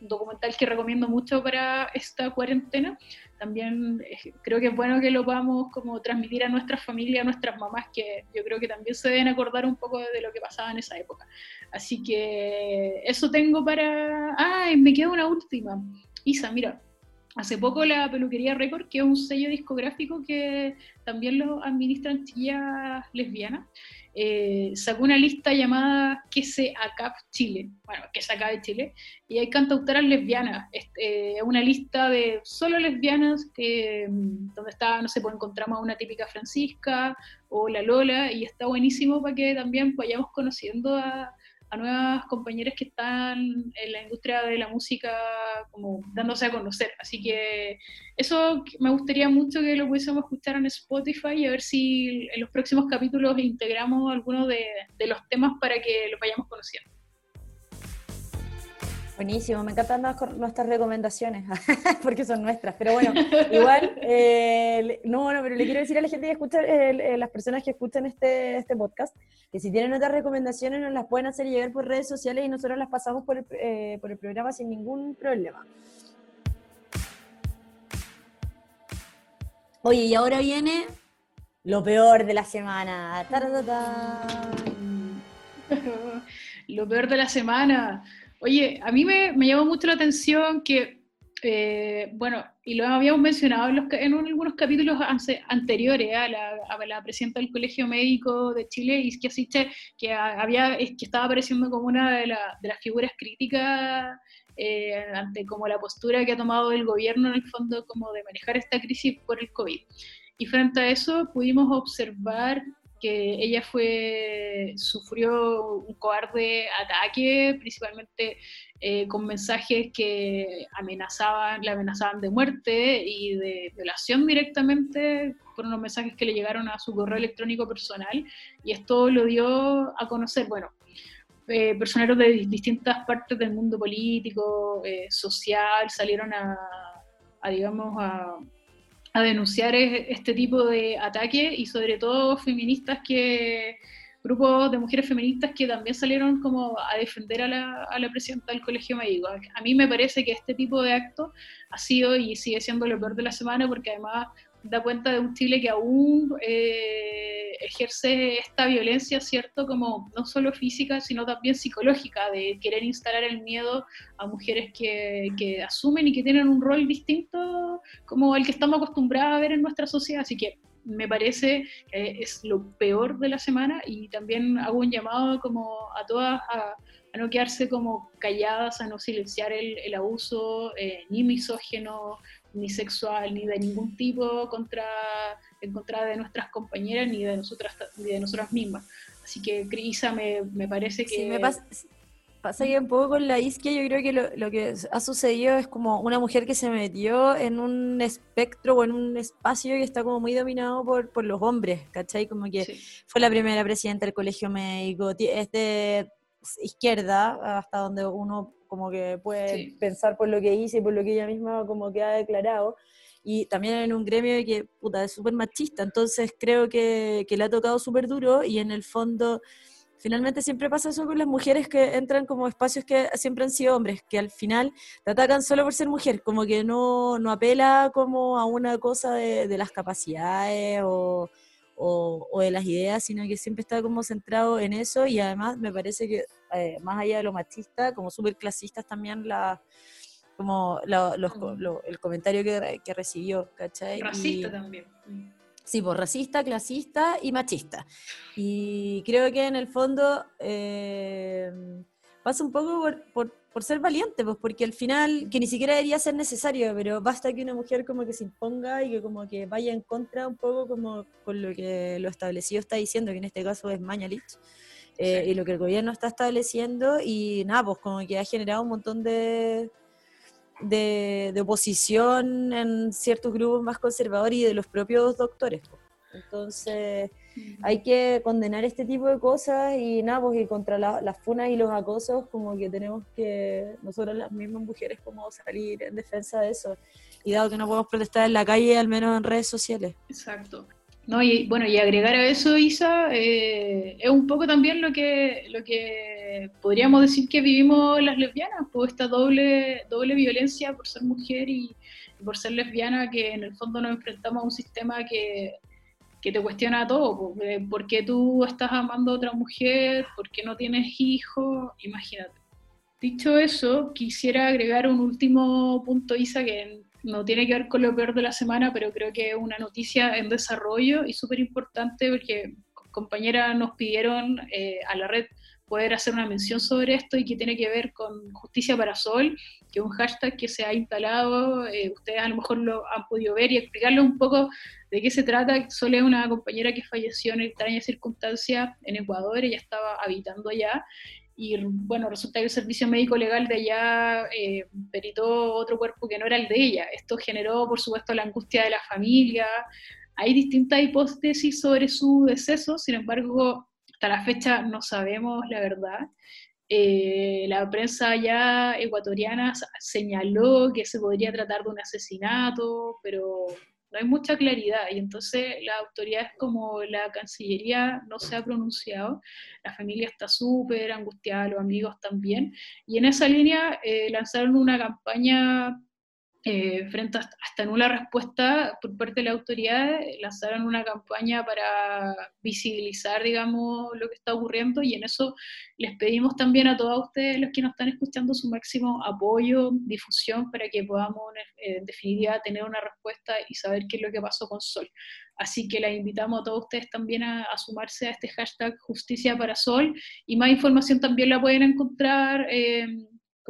documental que recomiendo mucho para esta cuarentena también eh, creo que es bueno que lo podamos como transmitir a nuestras familias, a nuestras mamás, que yo creo que también se deben acordar un poco de lo que pasaba en esa época. Así que eso tengo para... ¡Ay! Me queda una última. Isa, mira, hace poco la Peluquería Record, que es un sello discográfico que también lo administran chillas lesbianas, eh, sacó una lista llamada Que se acab Chile, bueno, que se acabe Chile, y hay cantautoras lesbianas, este, eh, una lista de solo lesbianas, que, mm, donde está, no sé, pues encontramos a una típica Francisca o la Lola, y está buenísimo para que también vayamos conociendo a, a nuevas compañeras que están en la industria de la música como dándose a conocer. Así que eso me gustaría mucho que lo pudiésemos escuchar en Spotify y a ver si en los próximos capítulos integramos algunos de, de los temas para que los vayamos conociendo.
Buenísimo, me encantan nuestras recomendaciones, porque son nuestras, pero bueno, igual, eh, no, no, pero le quiero decir a la gente que escucha, eh, eh, las personas que escuchan este, este podcast, que si tienen otras recomendaciones nos las pueden hacer llegar por redes sociales y nosotros las pasamos por el, eh, por el programa sin ningún problema. Oye, y ahora viene lo peor de la semana.
Lo peor de la semana. Oye, a mí me, me llamó mucho la atención que, eh, bueno, y lo habíamos mencionado en, los en algunos capítulos anteriores a la, a la presidenta del Colegio Médico de Chile, Siche, que a- había, es que estaba apareciendo como una de, la- de las figuras críticas eh, ante como la postura que ha tomado el gobierno en el fondo como de manejar esta crisis por el COVID. Y frente a eso pudimos observar que ella fue, sufrió un cobarde ataque, principalmente eh, con mensajes que amenazaban, le amenazaban de muerte y de violación directamente por unos mensajes que le llegaron a su correo electrónico personal. Y esto lo dio a conocer, bueno, eh, personeros de di- distintas partes del mundo político, eh, social, salieron a, digamos, a, a denunciar es- este tipo de ataque y sobre todo feministas que grupos de mujeres feministas que también salieron como a defender a la, a la presidenta del colegio médico. A mí me parece que este tipo de acto ha sido y sigue siendo lo peor de la semana porque además da cuenta de un Chile que aún eh, ejerce esta violencia, ¿cierto? Como no solo física, sino también psicológica, de querer instalar el miedo a mujeres que, asumen y que tienen un rol distinto como el que estamos acostumbrados a ver en nuestra sociedad. Así que me parece que es lo peor de la semana y también hago un llamado como a todas a, a no quedarse como calladas, a no silenciar el, el abuso eh, ni misógeno, ni sexual, ni de ningún tipo contra, en contra de nuestras compañeras, ni de nosotras, ni de nosotras mismas. Así que, Crisa, me, me parece que...
Sí, me pasa, pasa que un poco con la isquia, yo creo que lo, lo que ha sucedido es como una mujer que se metió en un espectro o en un espacio que está como muy dominado por, por los hombres, ¿cachai? Como que
Sí.
fue la primera presidenta del colegio médico, es de izquierda, hasta donde uno como que puede
Sí.
pensar por lo que hice y por lo que ella misma como que ha declarado. Y también en un gremio que, puta, es súper machista, entonces creo que, que le ha tocado súper duro y en el fondo finalmente siempre pasa eso con las mujeres que entran como espacios que siempre han sido hombres, que al final te atacan solo por ser mujer, como que no, no apela como a una cosa de, de las capacidades o, o, o de las ideas, sino que siempre está como centrado en eso y además me parece que eh, más allá de lo machista, como súper clasistas también la como la- los co- lo- el comentario que, que recibió, ¿cachai?
Racista
Y-
también.
Sí, pues racista, clasista y machista. Y creo que en el fondo eh, pasa un poco por, por- por ser valiente, pues porque al final, que ni siquiera debería ser necesario, pero basta que una mujer como que se imponga y que como que vaya en contra un poco como con lo que lo establecido está diciendo, que en este caso es Mañalich, eh,
Sí.
y lo que el gobierno está estableciendo, y nada, pues como que ha generado un montón de, de, de oposición en ciertos grupos más conservadores y de los propios doctores. po. Entonces, hay que condenar este tipo de cosas y nada, pues y contra la- las funas y los acosos, como que tenemos que, nosotros las mismas mujeres, como salir en defensa de eso. Y dado que no podemos protestar en la calle, al menos en redes sociales.
Exacto. No, y bueno, y agregar a eso, Isa, eh, es un poco también lo que, lo que podríamos decir que vivimos las lesbianas, pues esta doble, doble violencia por ser mujer y, por ser lesbiana, que en el fondo nos enfrentamos a un sistema que, que te cuestiona todo, eh, ¿por qué tú estás amando a otra mujer? ¿Por qué no tienes hijos? Imagínate. Dicho eso, quisiera agregar un último punto, Isa, que no tiene que ver con lo peor de la semana, pero creo que es una noticia en desarrollo y súper importante porque compañeras nos pidieron eh, a la red poder hacer una mención sobre esto y que tiene que ver con Justicia para Sol, que es un hashtag que se ha instalado, eh, ustedes a lo mejor lo han podido ver y explicarles un poco de qué se trata. Sol es una compañera que falleció en extrañas circunstancias en Ecuador, ella estaba habitando allá y bueno, resulta que el servicio médico legal de allá eh, peritó otro cuerpo que no era el de ella. Esto generó, por supuesto, la angustia de la familia. Hay distintas hipótesis sobre su deceso, sin embargo, hasta la fecha no sabemos la verdad.
eh, la prensa ya ecuatoriana señaló que se podría tratar de un asesinato, pero no hay mucha claridad y entonces las autoridades como la Cancillería no se ha pronunciado, la familia está súper angustiada, los amigos también, y en esa línea eh, lanzaron una campaña eh, frente a esta nula respuesta por parte de la autoridad, lanzaron una campaña para visibilizar, digamos, lo que está ocurriendo y en eso les pedimos también a todos ustedes, los que nos están escuchando, su máximo apoyo, difusión, para que podamos, eh, en definitiva, tener una respuesta y saber qué es lo que pasó con Sol. Así que la invitamos a todos ustedes también a, sumarse a este hashtag Justicia para Sol y más información también la pueden encontrar. Eh,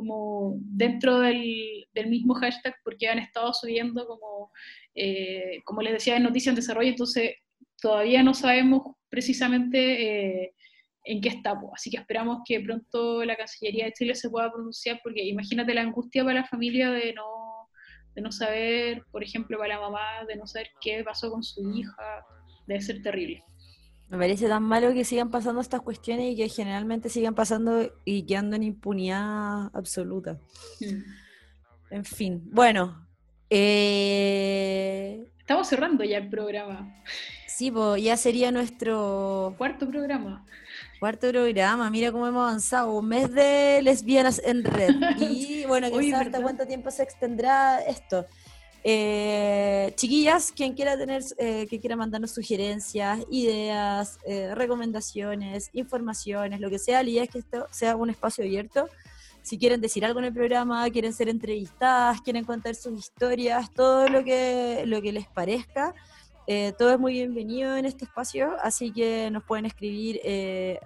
como dentro del, mismo hashtag porque han estado subiendo como, eh, como les decía, en Noticias en Desarrollo, entonces todavía no sabemos precisamente eh, en qué estamos. Así que esperamos que pronto la Cancillería de Chile se pueda pronunciar, porque imagínate la angustia para la familia de no, de no saber, por ejemplo, para la mamá, de no saber qué pasó con su hija, debe ser terrible.
Me parece tan malo que sigan pasando estas cuestiones y que generalmente sigan pasando y quedando en impunidad absoluta. Mm. En fin, bueno. Eh,
Estamos cerrando ya el programa.
Sí, pues ya sería nuestro...
Cuarto programa.
Cuarto programa, mira cómo hemos avanzado. Un mes de lesbianas en red. Y bueno, que hasta cuánto tiempo se extendrá esto. Eh, chiquillas, quien quiera tener, eh, que quiera mandarnos sugerencias, ideas, eh, recomendaciones, informaciones, lo que sea, la idea es que esto sea un espacio abierto. Si quieren decir algo en el programa, quieren ser entrevistadas, quieren contar sus historias, todo lo que, lo que les parezca, todo es muy bienvenido en este espacio, así que nos pueden escribir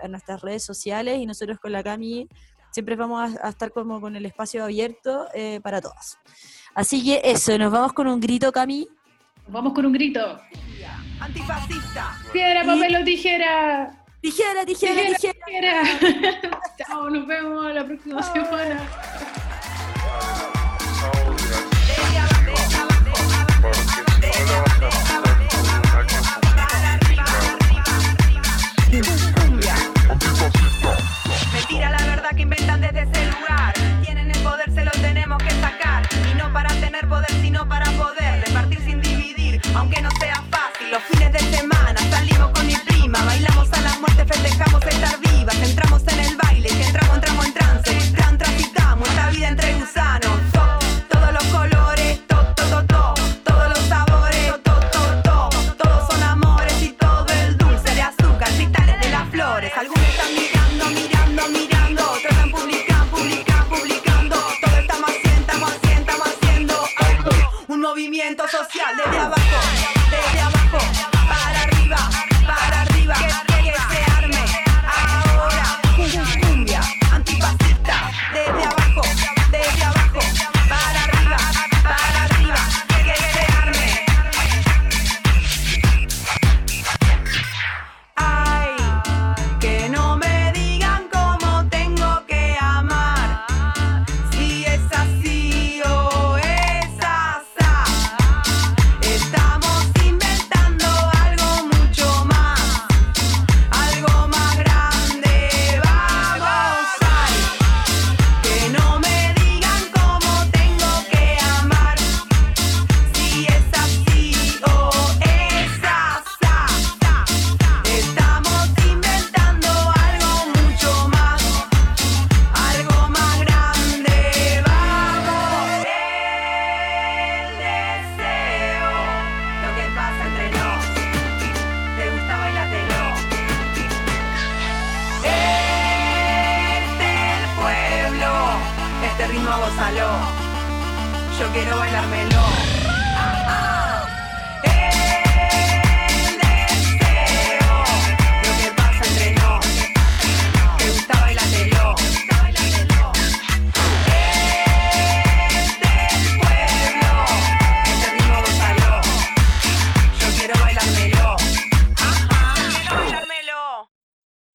a nuestras redes sociales y nosotros con la Cami siempre vamos a, a estar como con el espacio abierto para todas. Así que eso, nos vamos con un grito, Cami.
Vamos con un grito. Antifascista. Piedra, papel o tijera.
Tijera, tijera, tijera.
Chao, nos vemos la próxima semana.